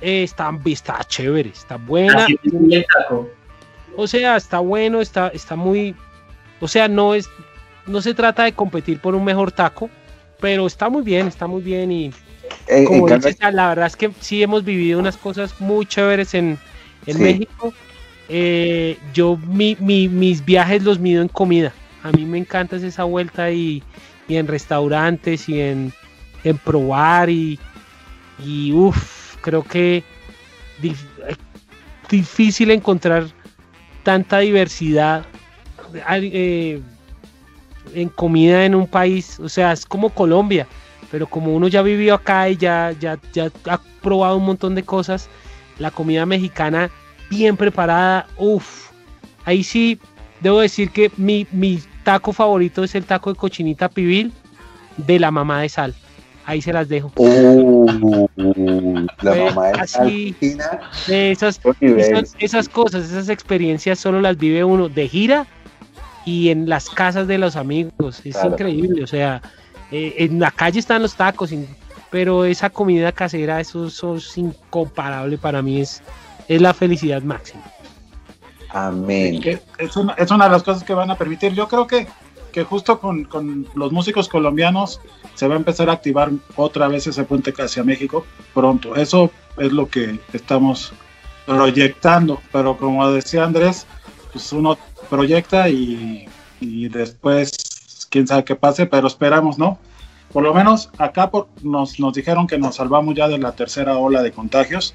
eh, está, está chévere, está buena. O sea, está bueno, está, está muy... O sea, no es... No se trata de competir por un mejor taco, pero está muy bien, está muy bien y eh, como dices, la verdad es que sí hemos vivido unas cosas muy chéveres en, en sí. México eh, yo mi, mi- mis viajes los mido en comida. A mí me encanta esa vuelta y, y en restaurantes y en, en probar y, y uff, creo que dif- difícil encontrar tanta diversidad eh, en comida en un país. O sea, es como Colombia, pero como uno ya vivió acá y ya, ya, ya ha probado un montón de cosas, la comida mexicana bien preparada, uff, ahí sí debo decir que mi, mi taco favorito es el taco de cochinita pibil de la mamá de sal. Ahí se las dejo. Uh, la mamá de así. Argentina. De esas, esas, esas cosas, esas experiencias solo las vive uno de gira y en las casas de los amigos. Es Claro. increíble. O sea, eh, en la calle están los tacos, pero esa comida casera, eso, eso es incomparable para mí. Es, es la felicidad máxima. Amén. es una, es una de las cosas que van a permitir. Yo creo que, que justo con, con los músicos colombianos se va a empezar a activar otra vez ese puente hacia México pronto. Eso es lo que estamos proyectando, pero como decía Andrés, pues uno proyecta y, y después quién sabe qué pase, pero esperamos, ¿no? Por lo menos acá por- nos, nos dijeron que nos salvamos ya de la tercera ola de contagios,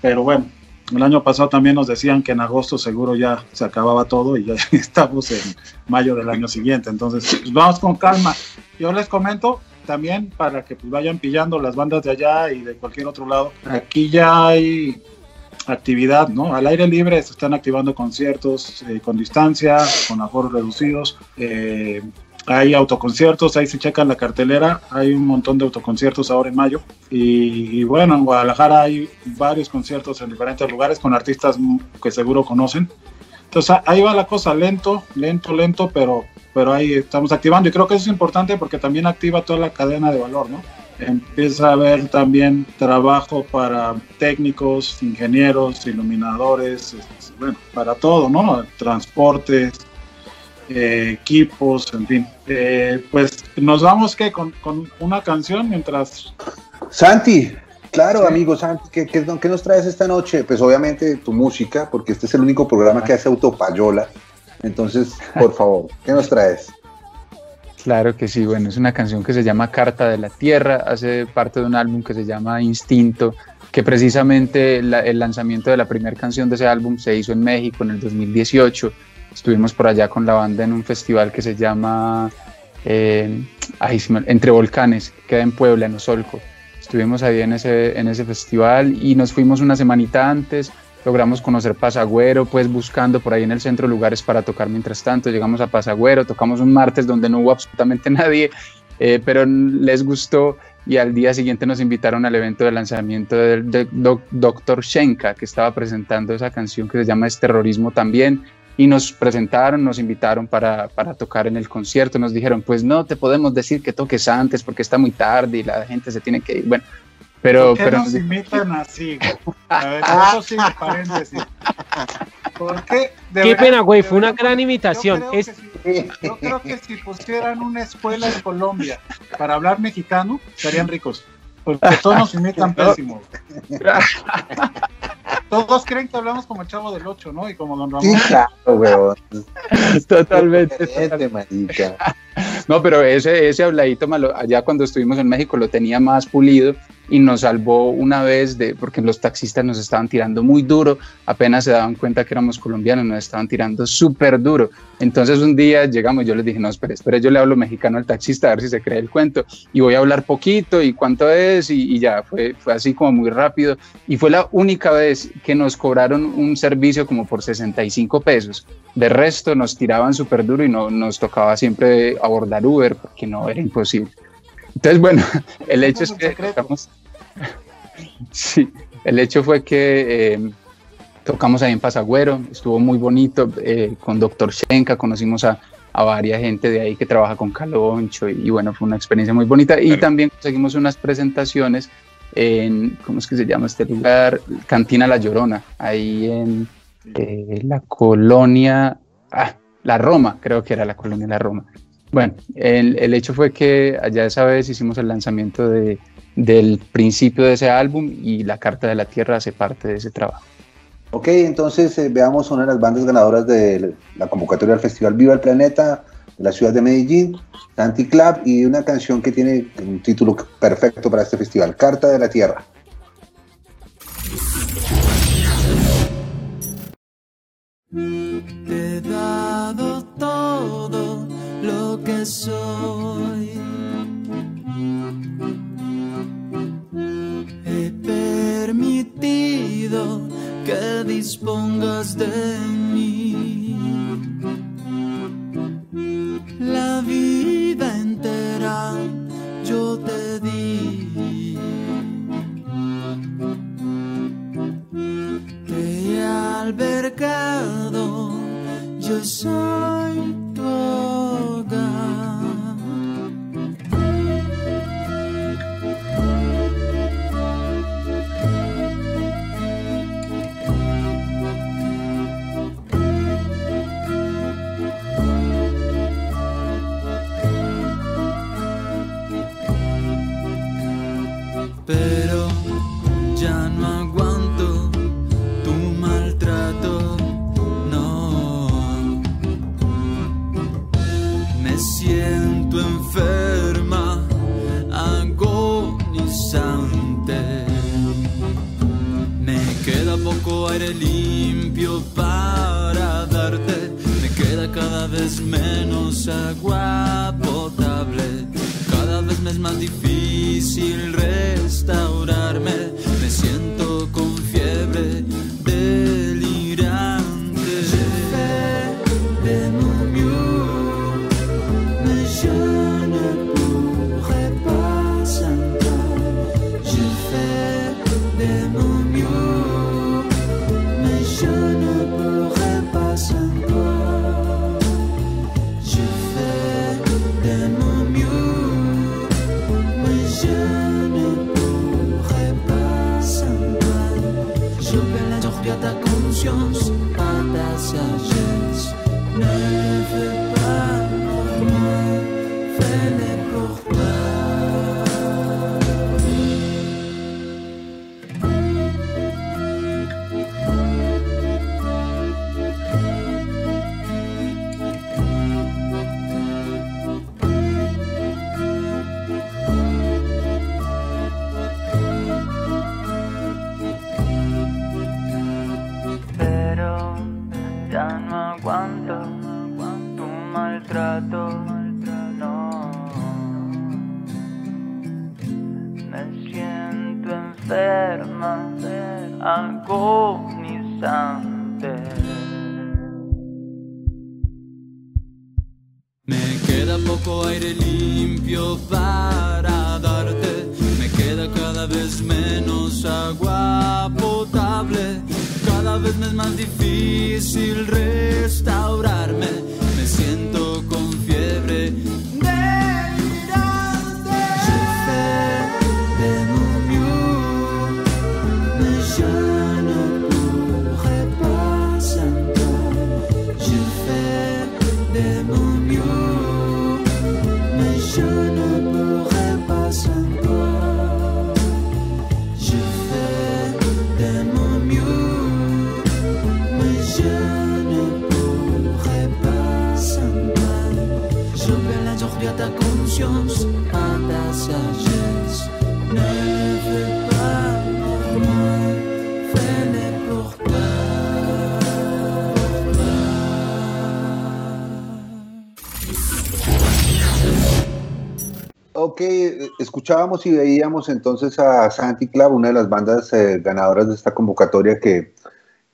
pero bueno, el año pasado también nos decían que en agosto seguro ya se acababa todo y ya estamos en mayo del año siguiente. Entonces, pues vamos con calma. Yo les comento también para que pues, vayan pillando las bandas de allá y de cualquier otro lado. Aquí ya hay actividad, ¿no? Al aire libre se están activando conciertos eh, con distancia, con aforos reducidos. eh, hay autoconciertos, ahí se checan la cartelera, hay un montón de autoconciertos ahora en mayo. Y, y bueno, en Guadalajara hay varios conciertos en diferentes lugares con artistas que seguro conocen. Entonces ahí va la cosa, lento, lento, lento, pero, pero ahí estamos activando. Y creo que eso es importante porque también activa toda la cadena de valor, ¿no? Empieza a haber también trabajo para técnicos, ingenieros, iluminadores, bueno, para todo, ¿no? Transportes, eh, equipos, en fin. Eh, pues nos vamos que con, con una canción mientras Santi, claro, Sí. amigo Santi, ¿qué, qué, qué nos traes esta noche? Pues obviamente tu música, porque este es el único programa que hace autopayola. Entonces, por favor, ¿qué nos traes? Claro que sí, bueno, es una canción que se llama Carta de la Tierra, hace parte de un álbum que se llama Instinto, que precisamente la- el lanzamiento de la primera canción de ese álbum se hizo en México en el 2018. Estuvimos por allá con la banda en un festival que se llama eh, Entre Volcanes, que queda en Puebla, en Osolco. Estuvimos ahí en ese, en ese festival y nos fuimos una semanita antes. Logramos conocer Pasagüero, pues buscando por ahí en el centro lugares para tocar mientras tanto. Llegamos a Pasagüero, tocamos un martes donde no hubo absolutamente nadie, eh, pero les gustó y al día siguiente nos invitaron al evento de lanzamiento del de Dr. Shenka, que estaba presentando esa canción que se llama Es Terrorismo también, y nos presentaron, nos invitaron para, para tocar en el concierto, nos dijeron, pues no te podemos decir que toques antes porque está muy tarde y la gente se tiene que ir, bueno, pero... ¿Por qué pero nos imitan así? güey? A ver, eso sí, paréntesis. ¿Por qué? De Qué verdad, pena, güey, fue una gran imitación. Yo creo, Es, que si, yo creo que si pusieran una escuela en Colombia para hablar mexicano, serían ricos. Porque todos nos imitan pésimo. Todos creen que hablamos como el chavo del 8, ¿no? Y como Don Sí, Ramón. claro, weón. totalmente, marica. No, pero ese, ese habladito malo, allá cuando estuvimos en México lo tenía más pulido y nos salvó una vez de, porque los taxistas nos estaban tirando muy duro, apenas se daban cuenta que éramos colombianos, nos estaban tirando súper duro. Entonces un día llegamos, yo les dije, no, espere, espere, yo le hablo mexicano al taxista a ver si se cree el cuento y voy a hablar poquito y cuánto es y, y ya, fue, fue así como muy rápido y fue la única vez que nos cobraron un servicio como por 65 pesos. De resto nos tiraban súper duro y no, nos tocaba siempre abordar Uber porque no era imposible. Entonces, bueno, el hecho es que sí, el hecho fue que eh, tocamos ahí en Pasagüero, estuvo muy bonito, eh, con Doctor Shenka conocimos a, a varias gente de ahí que trabaja con Caloncho y, y bueno, fue una experiencia muy bonita y Claro. también conseguimos unas presentaciones en, ¿cómo es que se llama este lugar? Cantina La Llorona, ahí en eh, la colonia, ah, la Roma, creo que era la colonia La Roma. Bueno, el, el hecho fue que allá esa vez hicimos el lanzamiento de, del principio de ese álbum y la Carta de la Tierra hace parte de ese trabajo. Ok, entonces eh, veamos una de las bandas ganadoras de la convocatoria del Festival Viva el Planeta la ciudad de Medellín, Santi Club, y una canción que tiene un título perfecto para este festival, Carta de la Tierra. He dado todo lo que soy. He permitido que dispongas de mí. La vida entera yo te di. Te he albergado, yo soy tu aire limpio para darte. Me queda cada vez menos agua potable. Cada vez me es más difícil restaurarme. Me siento con fiebre escuchábamos y veíamos entonces a Santi Club, una de las bandas eh, ganadoras de esta convocatoria que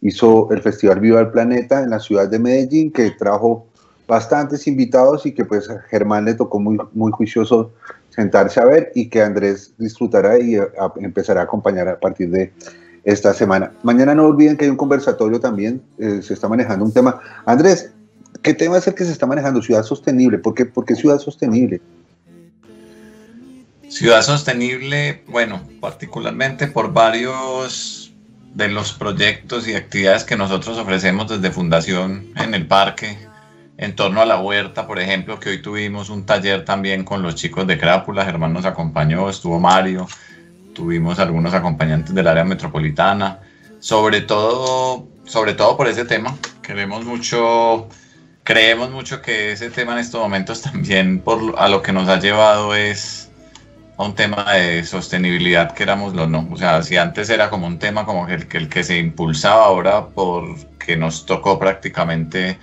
hizo el Festival Viva el Planeta en la ciudad de Medellín, que trajo bastantes invitados y que pues a Germán le tocó muy, muy juicioso sentarse a ver y que Andrés disfrutará y eh, empezará a acompañar a partir de esta semana. Mañana no olviden que hay un conversatorio también, eh, se está manejando un tema. Andrés, ¿qué tema es el que se está manejando? Ciudad sostenible. ¿Por qué, por qué ciudad sostenible? Ciudad sostenible, bueno, particularmente por varios de los proyectos y actividades que nosotros ofrecemos desde Fundación en el parque, en torno a la huerta, por ejemplo, que hoy tuvimos un taller también con los chicos de Crápula, Germán nos acompañó, estuvo Mario, tuvimos algunos acompañantes del área metropolitana, sobre todo, sobre todo por ese tema. Queremos mucho, creemos mucho que ese tema en estos momentos también por a lo que nos ha llevado es un tema de sostenibilidad, querámoslo o no. O sea, si antes era como un tema como el que, el que se impulsaba ahora porque nos tocó prácticamente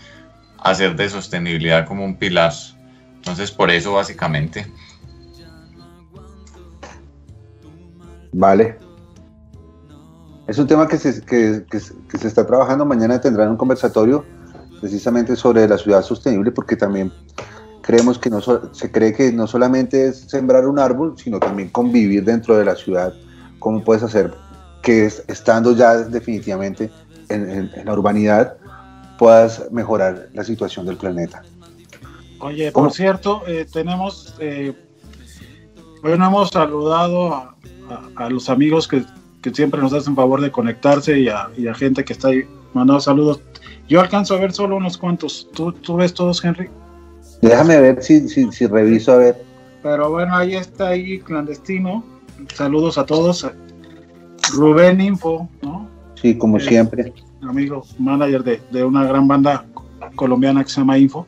hacer de sostenibilidad como un pilar. Entonces, por eso básicamente. Vale. Es un tema que se, que, que se está trabajando. Mañana tendrán un conversatorio precisamente sobre la ciudad sostenible porque también creemos que no so- se cree que no solamente es sembrar un árbol, sino también convivir dentro de la ciudad. ¿Cómo puedes hacer que es- estando ya definitivamente en, en- en la urbanidad puedas mejorar la situación del planeta? Oye, ¿Cómo? por cierto, eh, tenemos, eh, bueno, hemos saludado a, a- a los amigos que, que siempre nos hacen favor de conectarse y a, y a gente que está ahí mandando saludos. Yo alcanzo a ver solo unos cuantos. ¿Tú, tú ves todos, Henry? Déjame ver si, si, si reviso a ver. Pero bueno, ahí está ahí clandestino. Saludos a todos. Rubén Info, ¿no? Sí, como Eh, siempre. amigo, manager de, de una gran banda colombiana que se llama Info,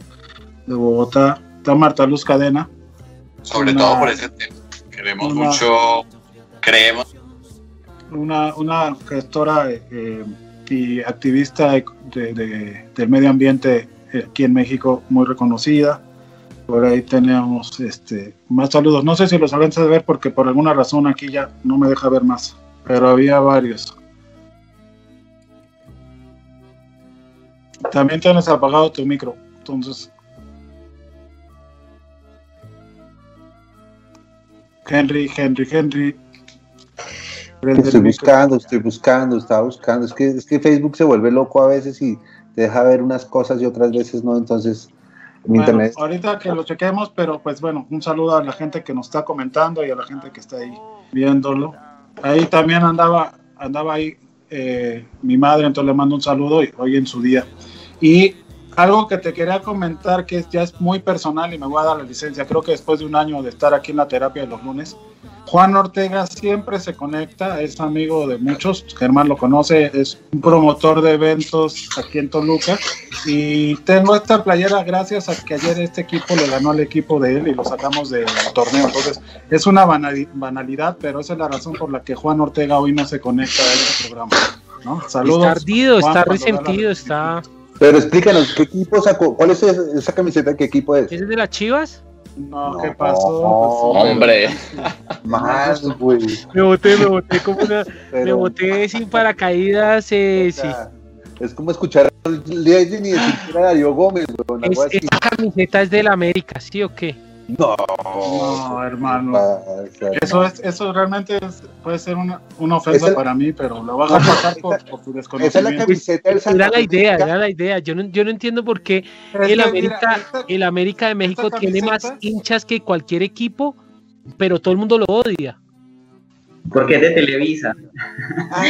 de Bogotá. Está Marta Luz Cadena. Sobre Una- todo por ese tema. Queremos una- mucho, creemos una, una gestora eh, eh, y activista de- de- de- del medio ambiente aquí en México muy reconocida. Por ahí tenemos este, más saludos. No sé si los alcanzas a ver porque por alguna razón aquí ya no me deja ver más, pero había varios. También tienes apagado tu micro, entonces. Henry, Henry, Henry. Prende Estoy buscando, estoy buscando, estaba buscando. Es que, es que Facebook se vuelve loco a veces y te deja ver unas cosas y otras veces no. Entonces, Bueno, internet. ahorita que lo chequemos, pero pues bueno, un saludo a la gente que nos está comentando y a la gente que está ahí viéndolo. Ahí también andaba, andaba ahí eh, mi madre, entonces le mando un saludo y hoy en su día. Y algo que te quería comentar que ya es muy personal y me voy a dar la licencia, creo que después de un año de estar aquí en la terapia de los lunes, Juan Ortega siempre se conecta, es amigo de muchos, Germán lo conoce, es un promotor de eventos aquí en Toluca y tengo esta playera gracias a que ayer este equipo le ganó al equipo de él y lo sacamos del torneo. Entonces, es una banali- banalidad, pero esa es la razón por la que Juan Ortega hoy no se conecta a este programa. ¿no? Saludos. Está ardido, Juan, está la- resentido, está. Pero explícanos, ¿qué equipo sacó? ¿Cuál es esa, esa camiseta? ¿Qué equipo es? ¿Ese es de las chivas? No, No, ¿qué pasó? Pues, Hombre. Más, güey. Me boté, me boté como una. Me Pero, boté sin paracaídas, eh, o sí. Es como escuchar a Legend y decir que era Darío Gómez, güey, Es, algo así. esa camiseta es del América, ¿sí o qué? No, No, hermano. pasa, Eso es, eso realmente es- puede ser una, una ofensa para mí, pero lo vas a pasar por, por tu Esa es la desconocimiento. camiseta del Santa Era la idea, era la idea. Yo no, yo no entiendo por qué el mira, América, esta- el América de México tiene más hinchas que cualquier equipo, pero todo el mundo lo odia. Porque es de Televisa. Ah,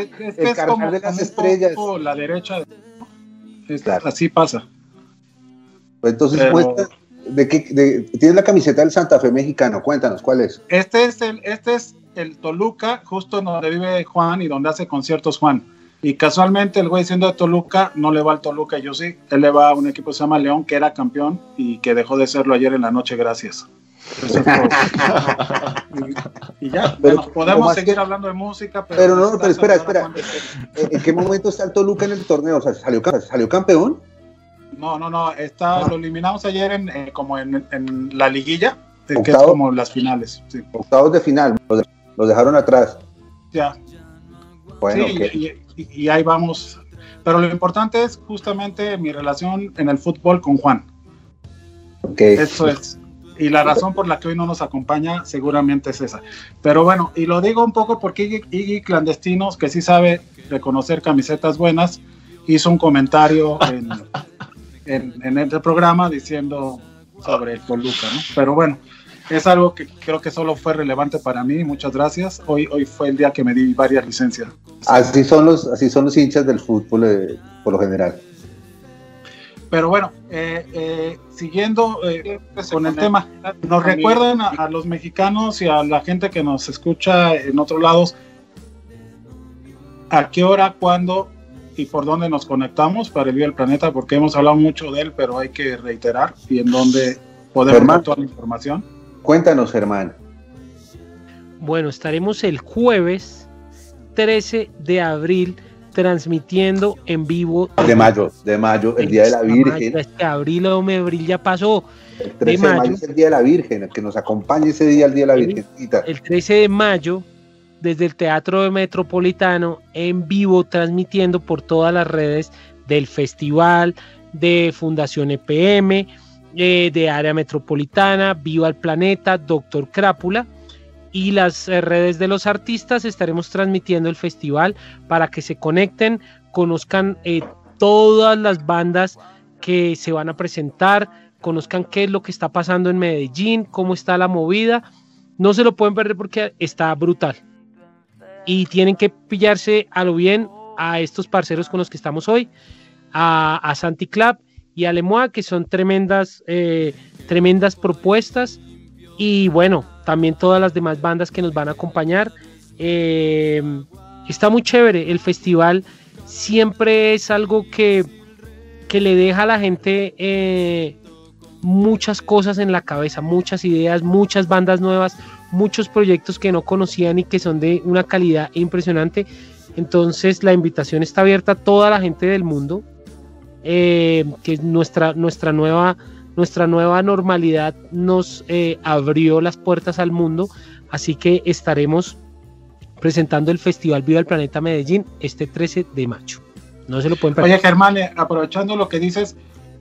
es, es- es que El es como, de las estrellas. la derecha. Claro. Así pasa. Pues entonces, Pero- muestra- ¿de qué, de- tienes la camiseta del Santa Fe mexicano? Cuéntanos, ¿cuál es? Este es el, este es el Toluca, justo donde vive Juan y donde hace conciertos Juan. Y casualmente el güey siendo de Toluca, no le va al Toluca, yo sí. Él le va a un equipo que se llama León, que era campeón y que dejó de serlo ayer en la noche, gracias. Eso es todo. y, y ya, Pero, bueno, ¿cómo podemos seguir hablando de música, pero... Pero no, no, pero espera, espera. ¿En qué momento está el Toluca en el torneo? O sea, ¿salió, salió campeón? No, no, no, está, Ah. lo eliminamos ayer en, eh, como en, en la liguilla, que es como las finales. Sí, Octavos de final, los, de- los dejaron atrás. ya. Bueno, Sí, y, y- y ahí vamos. Pero lo importante es justamente mi relación en el fútbol con Juan. Eso es. Y la razón por la que hoy no nos acompaña seguramente es esa. Pero bueno, y lo digo un poco porque Iggy, Iggy Clandestinos, que sí sabe reconocer camisetas buenas, hizo un comentario en, en, en este programa diciendo sobre el Toluca, ¿no? Pero bueno, es algo que creo que solo fue relevante para mí. Muchas gracias. Hoy, hoy fue el día que me di varias licencias. Así son los, así son los hinchas del fútbol eh, por lo general. Pero bueno, eh, eh, siguiendo eh, con el tema, nos recuerdan a, a los mexicanos y a la gente que nos escucha en otros lados a qué hora, cuándo y por dónde nos conectamos para el Día del Planeta, porque hemos hablado mucho de él, pero hay que reiterar y en dónde podemos Germán. ver toda la información. Cuéntanos, Germán. Bueno, estaremos el jueves 13 de abril transmitiendo en vivo. De mayo, de mayo, el Día de la Virgen. Este abril o me abril ya pasó. El 13 de mayo. mayo es el Día de la Virgen, que nos acompañe ese día, el Día de la. Virgencita. El 13 de mayo, desde el Teatro Metropolitano, en vivo, transmitiendo por todas las redes del festival, de Fundación EPM, eh, de Área Metropolitana, Viva el Planeta, Doctor Crápula y las eh, redes de los artistas estaremos transmitiendo el festival para que se conecten, conozcan eh, todas las bandas que se van a presentar, conozcan qué es lo que está pasando en Medellín, cómo está la movida. No se lo pueden perder porque está brutal. Y tienen que pillarse a lo bien a estos parceros con los que estamos hoy, a, a Santi Club y a Lemoa, que son tremendas, eh, tremendas propuestas. Y bueno, también todas las demás bandas que nos van a acompañar. Eh, está muy chévere. El festival siempre es algo que, que le deja a la gente eh, muchas cosas en la cabeza, muchas ideas, muchas bandas nuevas, muchos proyectos que no conocían y que son de una calidad impresionante. Entonces la invitación está abierta a toda la gente del mundo, eh, que nuestra, nuestra, nueva, nuestra nueva normalidad nos eh, abrió las puertas al mundo, así que estaremos presentando el Festival Viva el Planeta Medellín este 13 de mayo. No se lo pueden perder. Oye, Germán, eh, aprovechando lo que dices,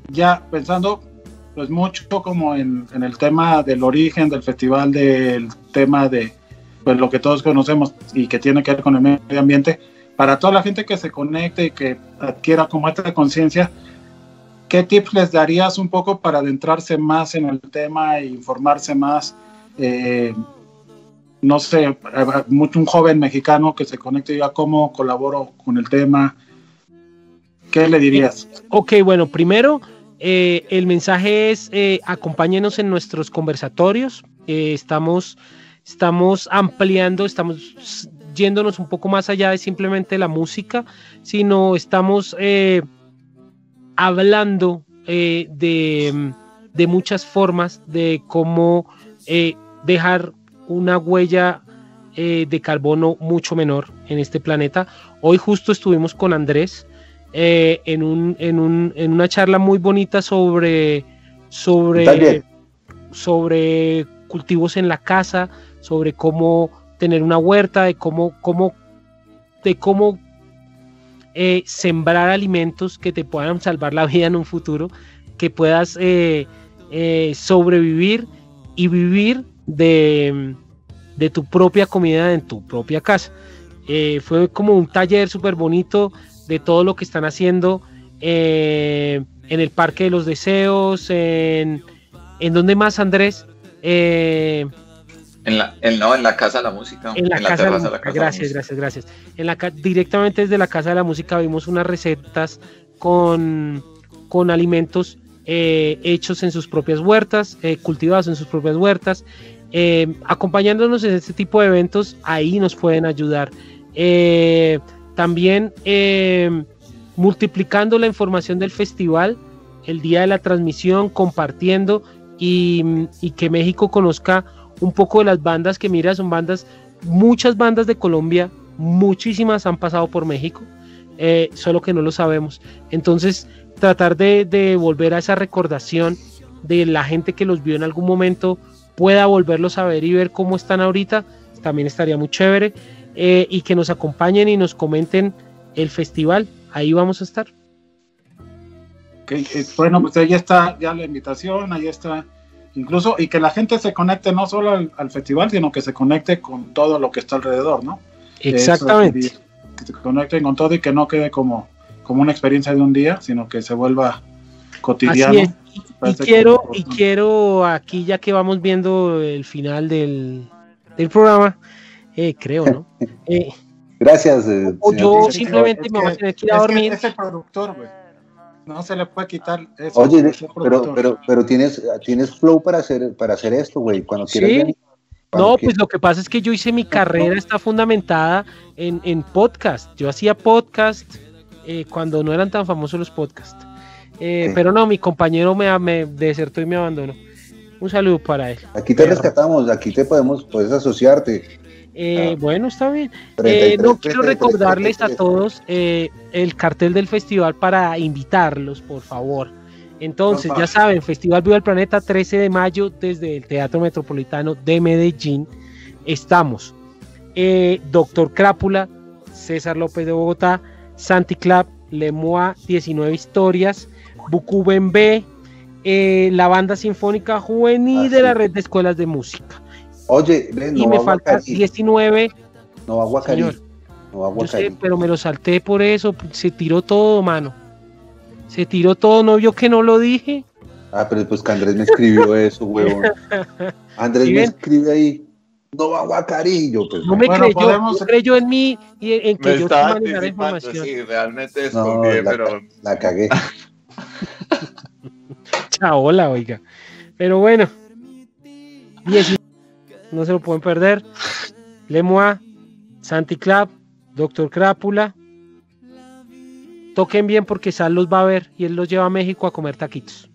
ya pensando pues mucho como en, el tema del origen del festival, del tema de pues lo que todos conocemos y que tiene que ver con el medio ambiente, para toda la gente que se conecte y que adquiera como esta conciencia, ¿qué tips les darías un poco para adentrarse más en el tema e informarse más? Eh, no sé, mucho un joven mexicano que se conecte y diga cómo colaboro con el tema. ¿Qué le dirías? Ok, bueno, primero eh, el mensaje es eh, acompáñenos en nuestros conversatorios. Eh, estamos, estamos ampliando, estamos yéndonos un poco más allá de simplemente la música, sino estamos hablando de, de muchas formas de cómo dejar una huella de carbono mucho menor en este planeta. Hoy justo estuvimos con Andrés eh, en, un, en, un, en una charla muy bonita sobre, sobre, sobre cultivos en la casa, sobre cómo tener una huerta, de cómo, cómo, de cómo eh, sembrar alimentos que te puedan salvar la vida en un futuro, que puedas eh, eh, sobrevivir y vivir de, de tu propia comida en tu propia casa. Eh, fue como un taller súper bonito de todo lo que están haciendo eh, en el Parque de los Deseos, en, en donde más Andrés, Eh, En la, en, no, en la Casa de la Música. en la, casa de la. Gracias, gracias, gracias. En la, directamente desde la Casa de la Música vimos unas recetas con, con alimentos eh, hechos en sus propias huertas, eh, cultivados en sus propias huertas. Eh, acompañándonos en este tipo de eventos, ahí nos pueden ayudar. También eh, multiplicando la información del festival, el día de la transmisión, compartiendo y, y que México conozca un poco de las bandas que mira, son bandas, muchas bandas de Colombia, muchísimas han pasado por México, eh, solo que no lo sabemos. Entonces, tratar de, de volver a esa recordación de la gente que los vio en algún momento, pueda volverlos a ver y ver cómo están ahorita, también estaría muy chévere. Eh, y que nos acompañen y nos comenten el festival, ahí vamos a estar. Ok, eh, bueno, pues ahí está ya la invitación, ahí está incluso, y que la gente se conecte no solo al, al festival, sino que se conecte con todo lo que está alrededor, ¿no? Exactamente. Eso, que se conecten con todo y que no quede como, como una experiencia de un día, sino que se vuelva cotidiano. Así. Y, y quiero, y quiero aquí, ya que vamos viendo el final del, del programa, eh, creo, ¿no? Eh, Gracias. eh, o yo simplemente me voy a tener que ir a dormir. es el productor, güey. No se le puede quitar eso. Oye, pero, pero, pero tienes, tienes flow para hacer, para hacer esto, güey. Cuando quieras Sí. venir, No, pues lo que pasa es que yo hice mi carrera, está fundamentada en, en podcast. Yo hacía podcast eh, cuando no eran tan famosos los podcasts. Eh, Sí. Pero no, mi compañero me, me desertó y me abandonó. Un saludo para él. Aquí te rescatamos, aquí te podemos, puedes asociarte. Eh, Ah. Bueno, está bien. 33, Eh, no quiero 33, recordarles a 33. todos eh, el cartel del festival para invitarlos, por favor. Entonces, ya saben, Festival Viva el Planeta, 13 de mayo, desde el Teatro Metropolitano de Medellín. Estamos. Eh, Doctor Crápula, César López de Bogotá, Santi Club, Lemoa, 19 historias, Bucuben B, eh, la banda sinfónica juvenil Ah, de la red de escuelas de música. Oye, ven, y no me va falta Guacarí, 19 no va Guacarí, Señor. no va yo sé, Guacarí. pero me lo salté por eso. Se tiró todo, mano. Se tiró todo, ¿no vio que no lo dije? Ah, pero pues que Andrés me escribió eso, huevón. Andrés ¿Sí me escribe ahí, no va Guacarí, yo pues. No me Bueno, creyó, podemos- no creyó en mí y en, en que Me yo manejara información. sí, realmente No, desconfié, la, pero la cagué. Chaola, oiga. Pero bueno, 10 no se lo pueden perder. Lemoa, Santi Club, Doctor Crápula. Toquen bien porque Sal los va a ver y él los lleva a México a comer taquitos.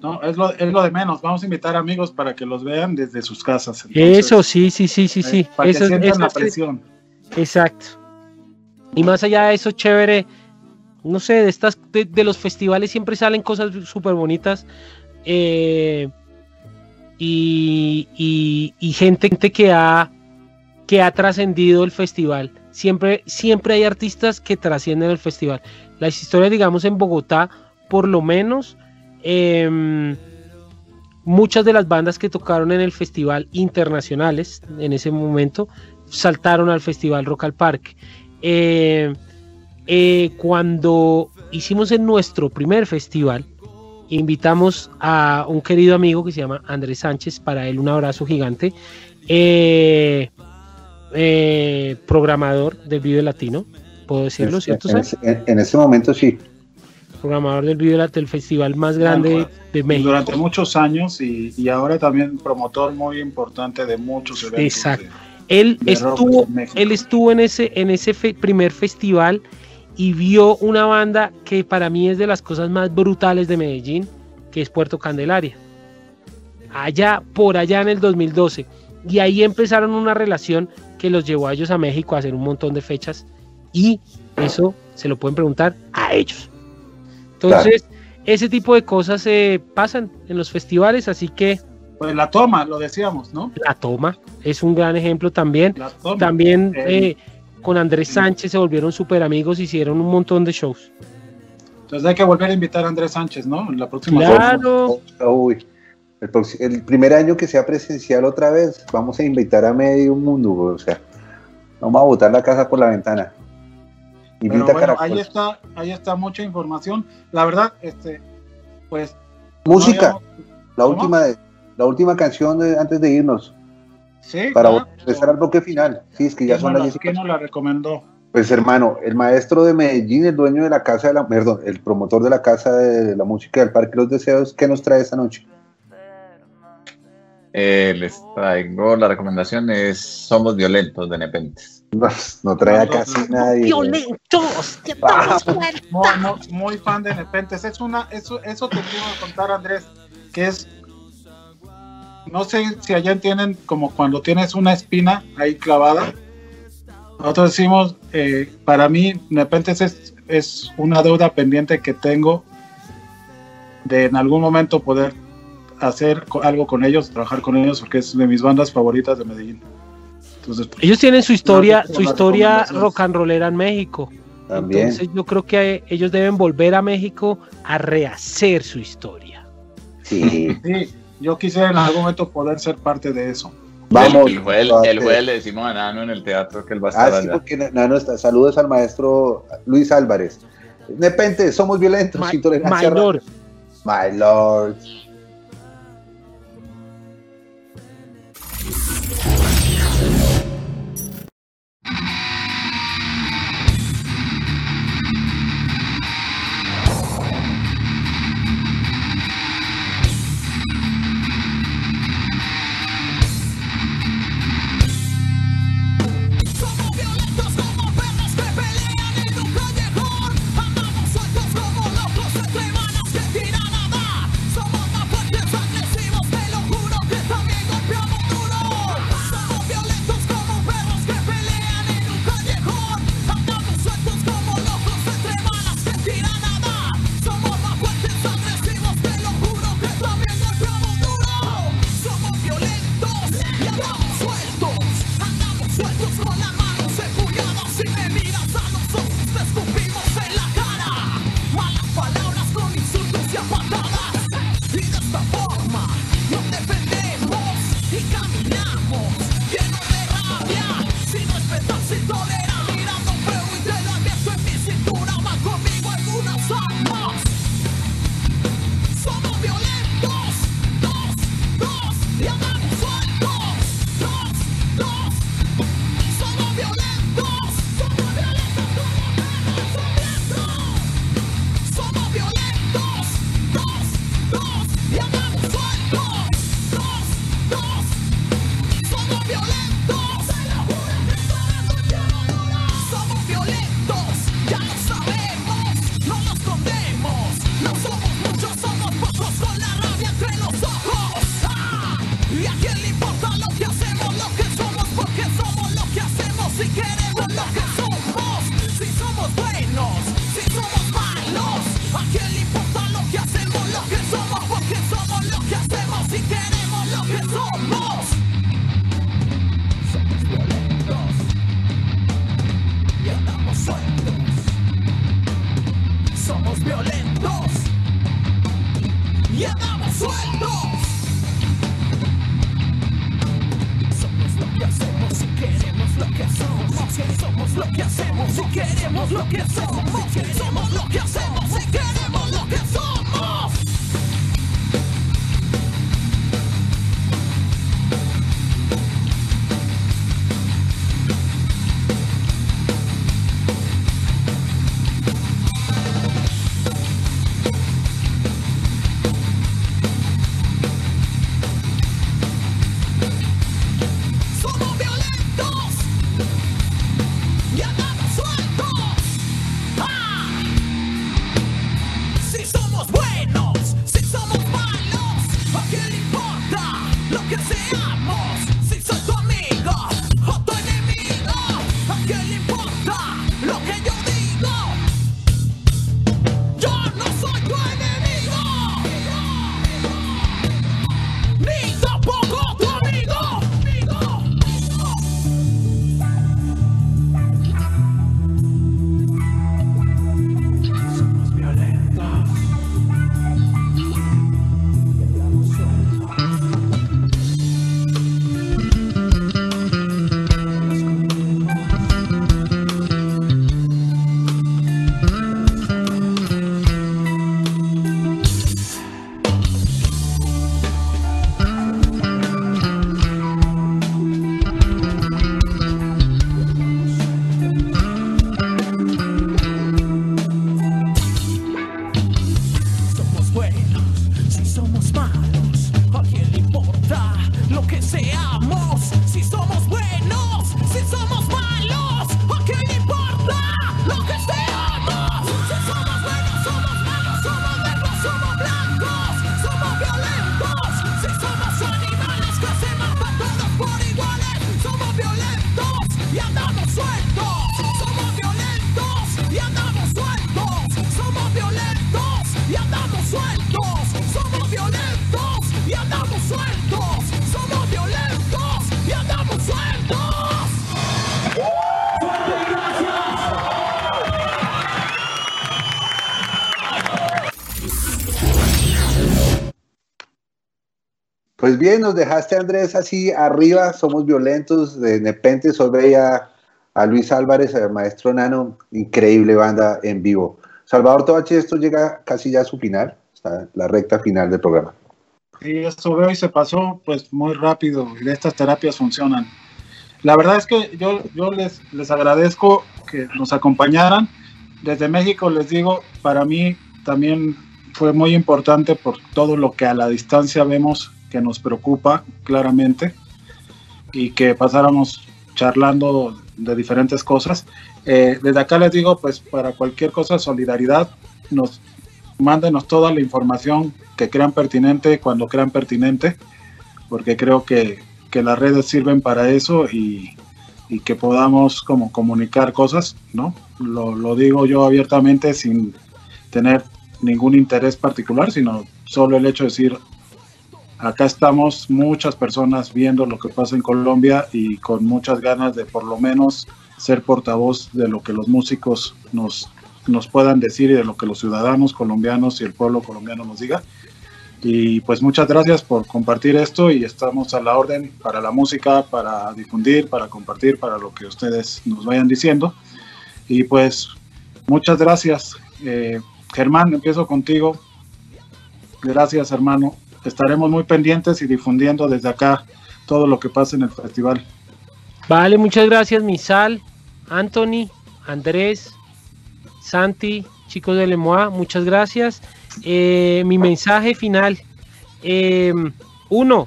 No, es lo, es lo de menos. Vamos a invitar amigos para que los vean desde sus casas. Entonces, Eso, sí, sí, sí, sí, eh, sí. Para Eso que es- sientan eso la es- presión. Exacto. Y más allá de eso, chévere, no sé, de estas, de, de los festivales siempre salen cosas súper bonitas. eh, y, gente, que ha que ha trascendido el festival. Siempre, siempre hay artistas que trascienden el festival. Las historias, digamos, en Bogotá, por lo menos, em, muchas de las bandas que tocaron en el festival internacionales en ese momento saltaron al festival Rock al Parque. Eh, eh, cuando hicimos nuestro primer festival, invitamos a un querido amigo que se llama Andrés Sánchez, para él un abrazo gigante, eh, eh, programador del Vive Latino, puedo decirlo, ¿cierto? en, ese, en- en ese momento sí. Programador del Vive Lat- del festival más grande de México. Durante muchos años y, y ahora también promotor muy importante de muchos eventos. Exacto. de- Él de estuvo, él estuvo en ese, en ese fe- primer festival y vio una banda que para mí es de las cosas más brutales de Medellín, que es Puerto Candelaria. Allá, por allá en el 2012. Y ahí empezaron una relación que los llevó a ellos a México a hacer un montón de fechas. Y eso se lo pueden preguntar a ellos. Entonces, ese tipo de cosas eh, pasan en los festivales, así que Pues la toma, lo decíamos, ¿no? la toma es un gran ejemplo también. La toma. También Eh, eh, con Andrés Sánchez se volvieron súper amigos, hicieron un montón de shows. Entonces hay que volver a invitar a Andrés Sánchez, ¿no? En la próxima Claro, Uy, el, primer año que sea presencial otra vez, vamos a invitar a medio mundo, o sea, vamos a botar la casa por la ventana. Invita a bueno, Caracol. ahí está, ahí está mucha información. La verdad, este, pues. Música, no habíamos- la ¿Cómo? última, de- la última canción de- antes de irnos, Sí, para claro. empezar al bloque final. Sí, es que ya ¿Quién son nos las la- 10 y quién nos la recomendó? Pues hermano, el maestro de Medellín, el dueño de la casa de la, perdón, el promotor de la casa de la música del Parque Los Deseos, ¿qué nos trae esta noche? eh, les traigo la recomendación es Somos Violentos de Nepentes. No, no trae a No, no, casi no. nadie. violentos, que Vamos. Muy, muy, muy fan de Nepentes. Es una, eso, eso te quiero contar, Andrés, que es. No sé si allá entienden como cuando tienes una espina ahí clavada. Nosotros decimos, eh, para mí, Nepentes es, es una deuda pendiente que tengo de en algún momento poder hacer algo con ellos, trabajar con ellos, porque es de mis bandas favoritas de Medellín. Entonces, pues, Ellos tienen su historia, su historia rock and rollera en México. También. Entonces yo creo que ellos deben volver a México a rehacer su historia. Sí. sí, yo quisiera en algún momento poder ser parte de eso. Vamos. El, el jueves le decimos a Nano en el teatro que él va a Ah, estar sí, allá. porque Nano está. Saludos al maestro Luis Álvarez. Nepente, somos violentos, My, intolerancia. my lord. My lord. Pues bien, nos dejaste Andrés así arriba, somos violentos, de repente solo veía a Luis Álvarez, al maestro Nano, increíble banda en vivo. Salvador Tobache, esto llega casi ya a su final, está la recta final del programa. Y eso veo y se pasó pues muy rápido y estas terapias funcionan. La verdad es que yo, yo les, les agradezco que nos acompañaran. Desde México les digo, para mí también fue muy importante por todo lo que a la distancia vemos que nos preocupa claramente y que pasáramos charlando de diferentes cosas. Eh, desde acá les digo, pues para cualquier cosa, solidaridad, nos mándenos toda la información que crean pertinente cuando crean pertinente, porque creo que, que las redes sirven para eso y, y que podamos como comunicar cosas, ¿no? Lo, lo digo yo abiertamente sin tener ningún interés particular, sino solo el hecho de decir, acá estamos muchas personas viendo lo que pasa en Colombia y con muchas ganas de por lo menos ser portavoz de lo que los músicos nos, nos puedan decir y de lo que los ciudadanos colombianos y el pueblo colombiano nos diga. Y pues muchas gracias por compartir esto y estamos a la orden para la música, para difundir, para compartir, para lo que ustedes nos vayan diciendo. Y pues muchas gracias. Eh, Germán, empiezo contigo. Gracias, hermano. Estaremos muy pendientes y difundiendo desde acá todo lo que pasa en el festival. Vale, muchas gracias, Misal, Anthony, Andrés, Santi, chicos de Lemoa, muchas gracias. Eh, mi mensaje final. eh, uno,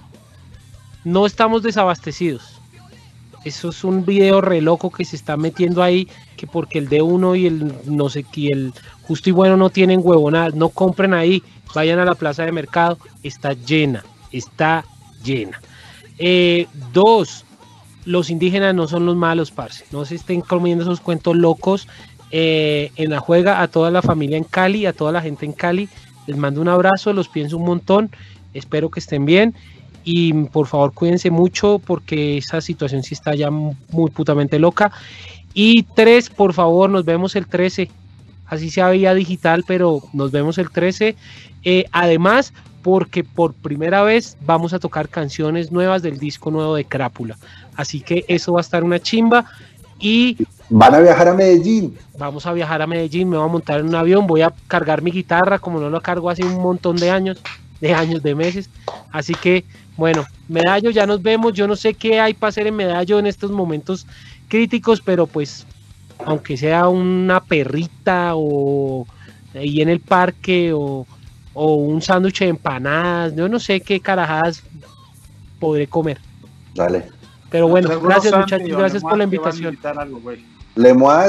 no estamos desabastecidos. Eso es un video re loco que se está metiendo ahí, que porque el D1 y el no sé qué, el justo y bueno no tienen huevonadas, no compren ahí, vayan a la plaza de mercado, está llena, está llena. Eh, dos, los indígenas no son los malos, parce, no se estén comiendo esos cuentos locos. Eh, en la juega a toda la familia en Cali, a toda la gente en Cali, les mando un abrazo, los pienso un montón, espero que estén bien y por favor cuídense mucho porque esa situación sí está ya muy putamente loca. Y tres, por favor, nos vemos el 13. Así sea vía digital, pero nos vemos el 13. Eh, además, porque por primera vez vamos a tocar canciones nuevas del disco nuevo de Crápula. Así que eso va a estar una chimba. Y Van a viajar a Medellín. Vamos a viajar a Medellín, me voy a montar en un avión, voy a cargar mi guitarra como no lo cargo hace un montón de años, de años, de meses. Así que, bueno, Medallo, ya nos vemos. Yo no sé qué hay para hacer en Medallo en estos momentos críticos, pero pues, aunque sea una perrita o ahí en el parque o, o un sándwich de empanadas, yo no sé qué carajadas podré comer. Dale. Pero bueno, gracias Santi muchachos, gracias por la invitación. algo,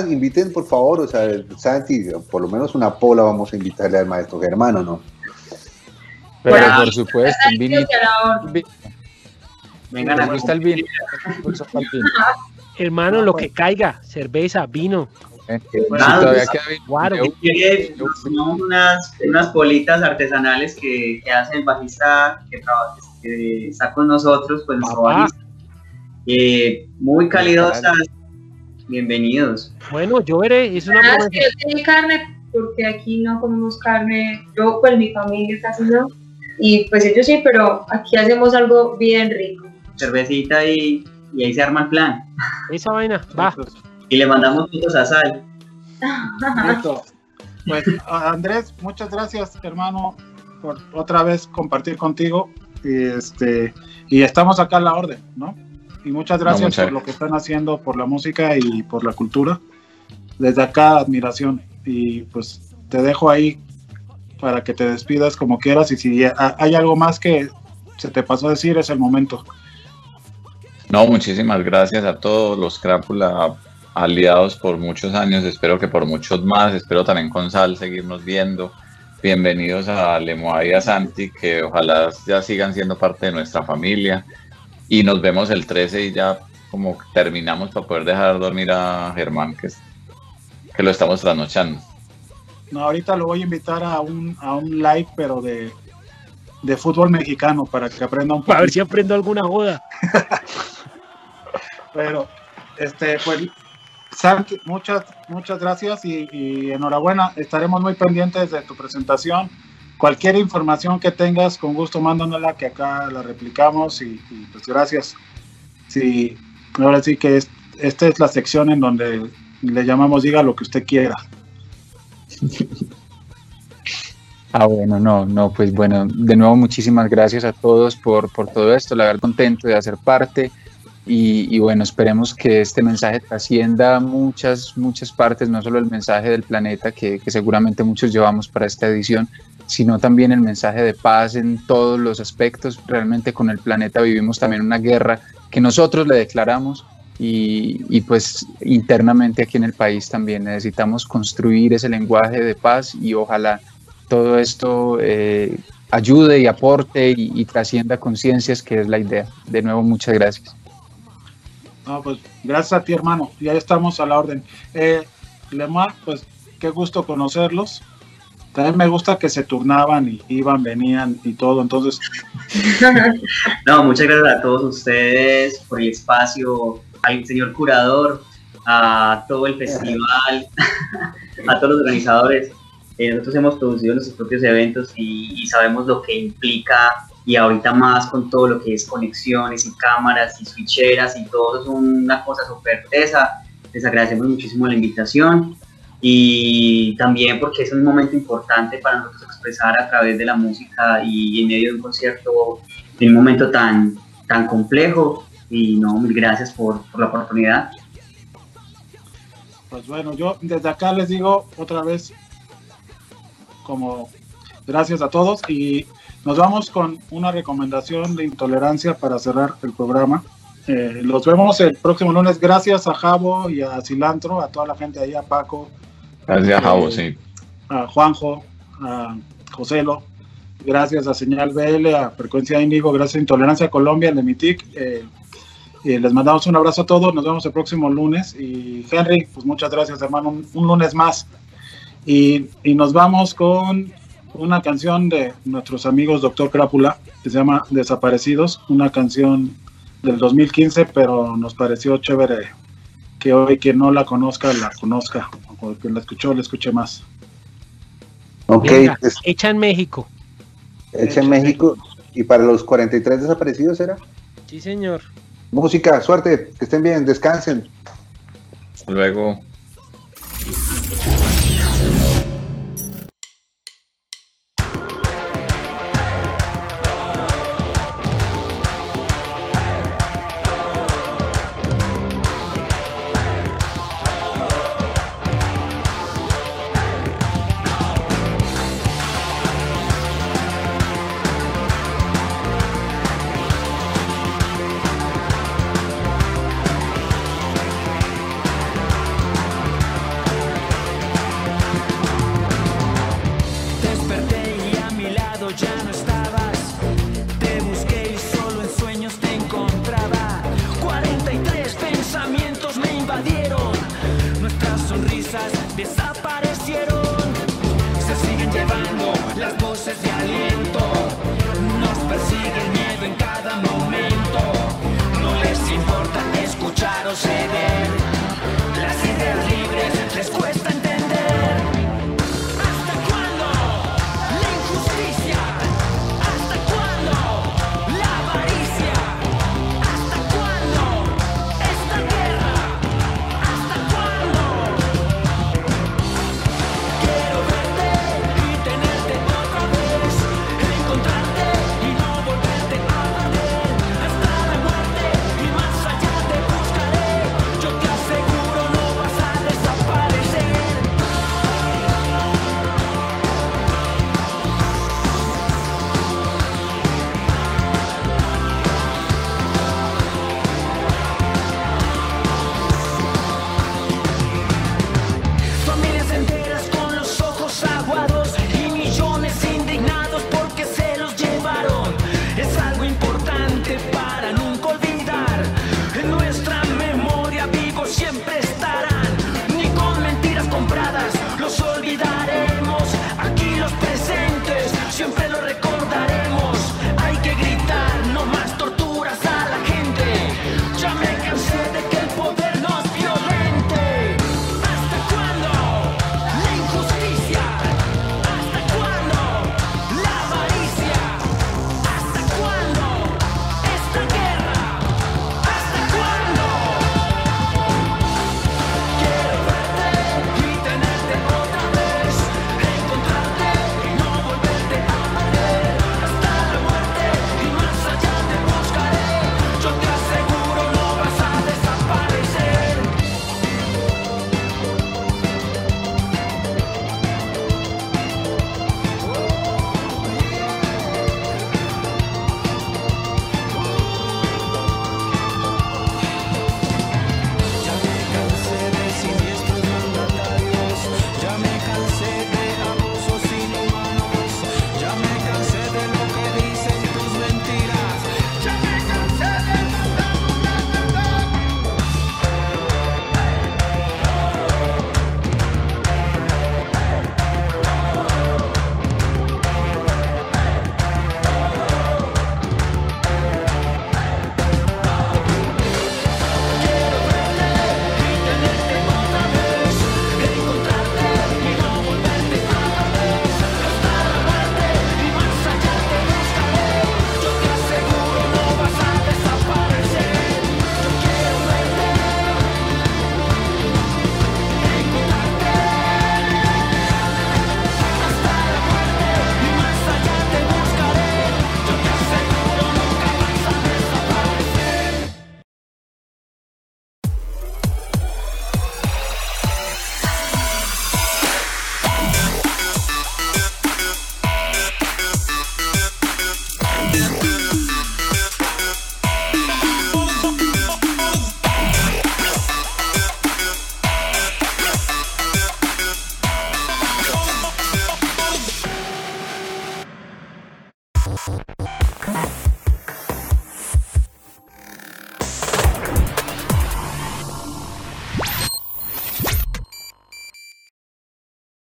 inviten por favor, o sea, Santi, por lo menos una pola vamos a invitarle al maestro Germano, ¿no? Pero Bueno, por supuesto, un vinito. Que a la orden. un vi- Vengan ¿Te a gusta el vino? Hermano, lo que caiga, cerveza, vino. Eh, que Bueno, si todavía pues, queda guaro. Yo- unas, unas politas artesanales que, que hace el bajista que, trabaja, que está con nosotros, pues nuestro bajista. Eh, muy calidosas. Bienvenidos. Bueno, yo veré, es una Ah, sí, yo tenía carne porque aquí no comemos carne. Yo, pues mi familia casi no. Y pues ellos sí, pero aquí hacemos algo bien rico. Cervecita y, y ahí se arma el plan. Esa vaina, va. Y le mandamos fotos a Sal. listo. Pues Andrés, muchas gracias, hermano, por otra vez compartir contigo. Y, este, y estamos acá a la orden, ¿no? Y muchas gracias muchas por lo que están haciendo por la música y por la cultura. Desde acá, admiración. Y pues te dejo ahí para que te despidas como quieras. Y si ha- hay algo más que se te pasó a decir, es el momento. No, muchísimas gracias a todos los Crápula aliados por muchos años, espero que por muchos más, espero también con Sal seguirnos viendo. Bienvenidos a Lemoa y a Santi, que ojalá ya sigan siendo parte de nuestra familia. Y nos vemos el 13 y ya como terminamos para poder dejar dormir a Germán, que, es- que lo estamos trasnochando. No, ahorita lo voy a invitar a un, a un live, pero de, de fútbol mexicano, para que aprenda un poco. A ver si aprendo alguna joda. Pero, este, pues, Santi, muchas, muchas gracias y, y enhorabuena. Estaremos muy pendientes de tu presentación. Cualquier información que tengas, con gusto mándanosla, que acá la replicamos y, pues gracias. Sí, ahora sí que es- esta es la sección en donde le llamamos diga lo que usted quiera. Ah, bueno, no, no, pues bueno, de nuevo muchísimas gracias a todos por, por todo esto, la verdad contento de hacer parte y, y bueno, esperemos que este mensaje trascienda muchas, muchas partes, no solo el mensaje del planeta que, que seguramente muchos llevamos para esta edición, sino también el mensaje de paz en todos los aspectos. Realmente con el planeta vivimos también una guerra que nosotros le declaramos y, y, pues internamente aquí en el país también necesitamos construir ese lenguaje de paz y ojalá todo esto eh, ayude y aporte y, y trascienda conciencias, que es la idea. De nuevo, muchas gracias. No, pues gracias a ti, hermano. Ya estamos a la orden. Eh, Lemar, pues qué gusto conocerlos. También me gusta que se turnaban y iban, venían y todo. Entonces, No, muchas gracias a todos ustedes por el espacio, al señor curador, a todo el festival, a todos los organizadores. Eh, nosotros hemos producido nuestros propios eventos y, y sabemos lo que implica y ahorita más con todo lo que es conexiones y cámaras y switcheras y todo es una cosa súper tesa. Les agradecemos muchísimo la invitación y también porque es un momento importante para nosotros expresar a través de la música y en medio de un concierto en un momento tan, tan complejo y no, mil gracias por, por la oportunidad. pues bueno, yo desde acá les digo otra vez como gracias a todos y nos vamos con una recomendación de intolerancia para cerrar el programa. Eh, los vemos el próximo lunes. Gracias a Javo y a Cilantro, a toda la gente ahí, a Paco, Gracias, Javo, Eh, sí. a Juanjo, a Joselo, gracias a Señal BL, a Frecuencia Índigo, gracias a Intolerancia Colombia, el de Mitic. Eh, y les mandamos un abrazo a todos, nos vemos el próximo lunes. Y Henry, pues muchas gracias, hermano, un, un lunes más. Y, y nos vamos con una canción de nuestros amigos Doctor Crápula, que se llama Desaparecidos, una canción del 2015, pero nos pareció chévere que hoy que no la conozca, la conozca, o que la escuchó, la escuche más. Ok, Venga, es- hecha en México. hecha en México. Y para los 43 desaparecidos era Sí, señor. música, suerte, que estén bien, descansen. Luego. Nuestras sonrisas desaparecieron. Se siguen llevando las voces de aliento. Nos persigue el miedo en cada momento. No les importa escuchar o ceder.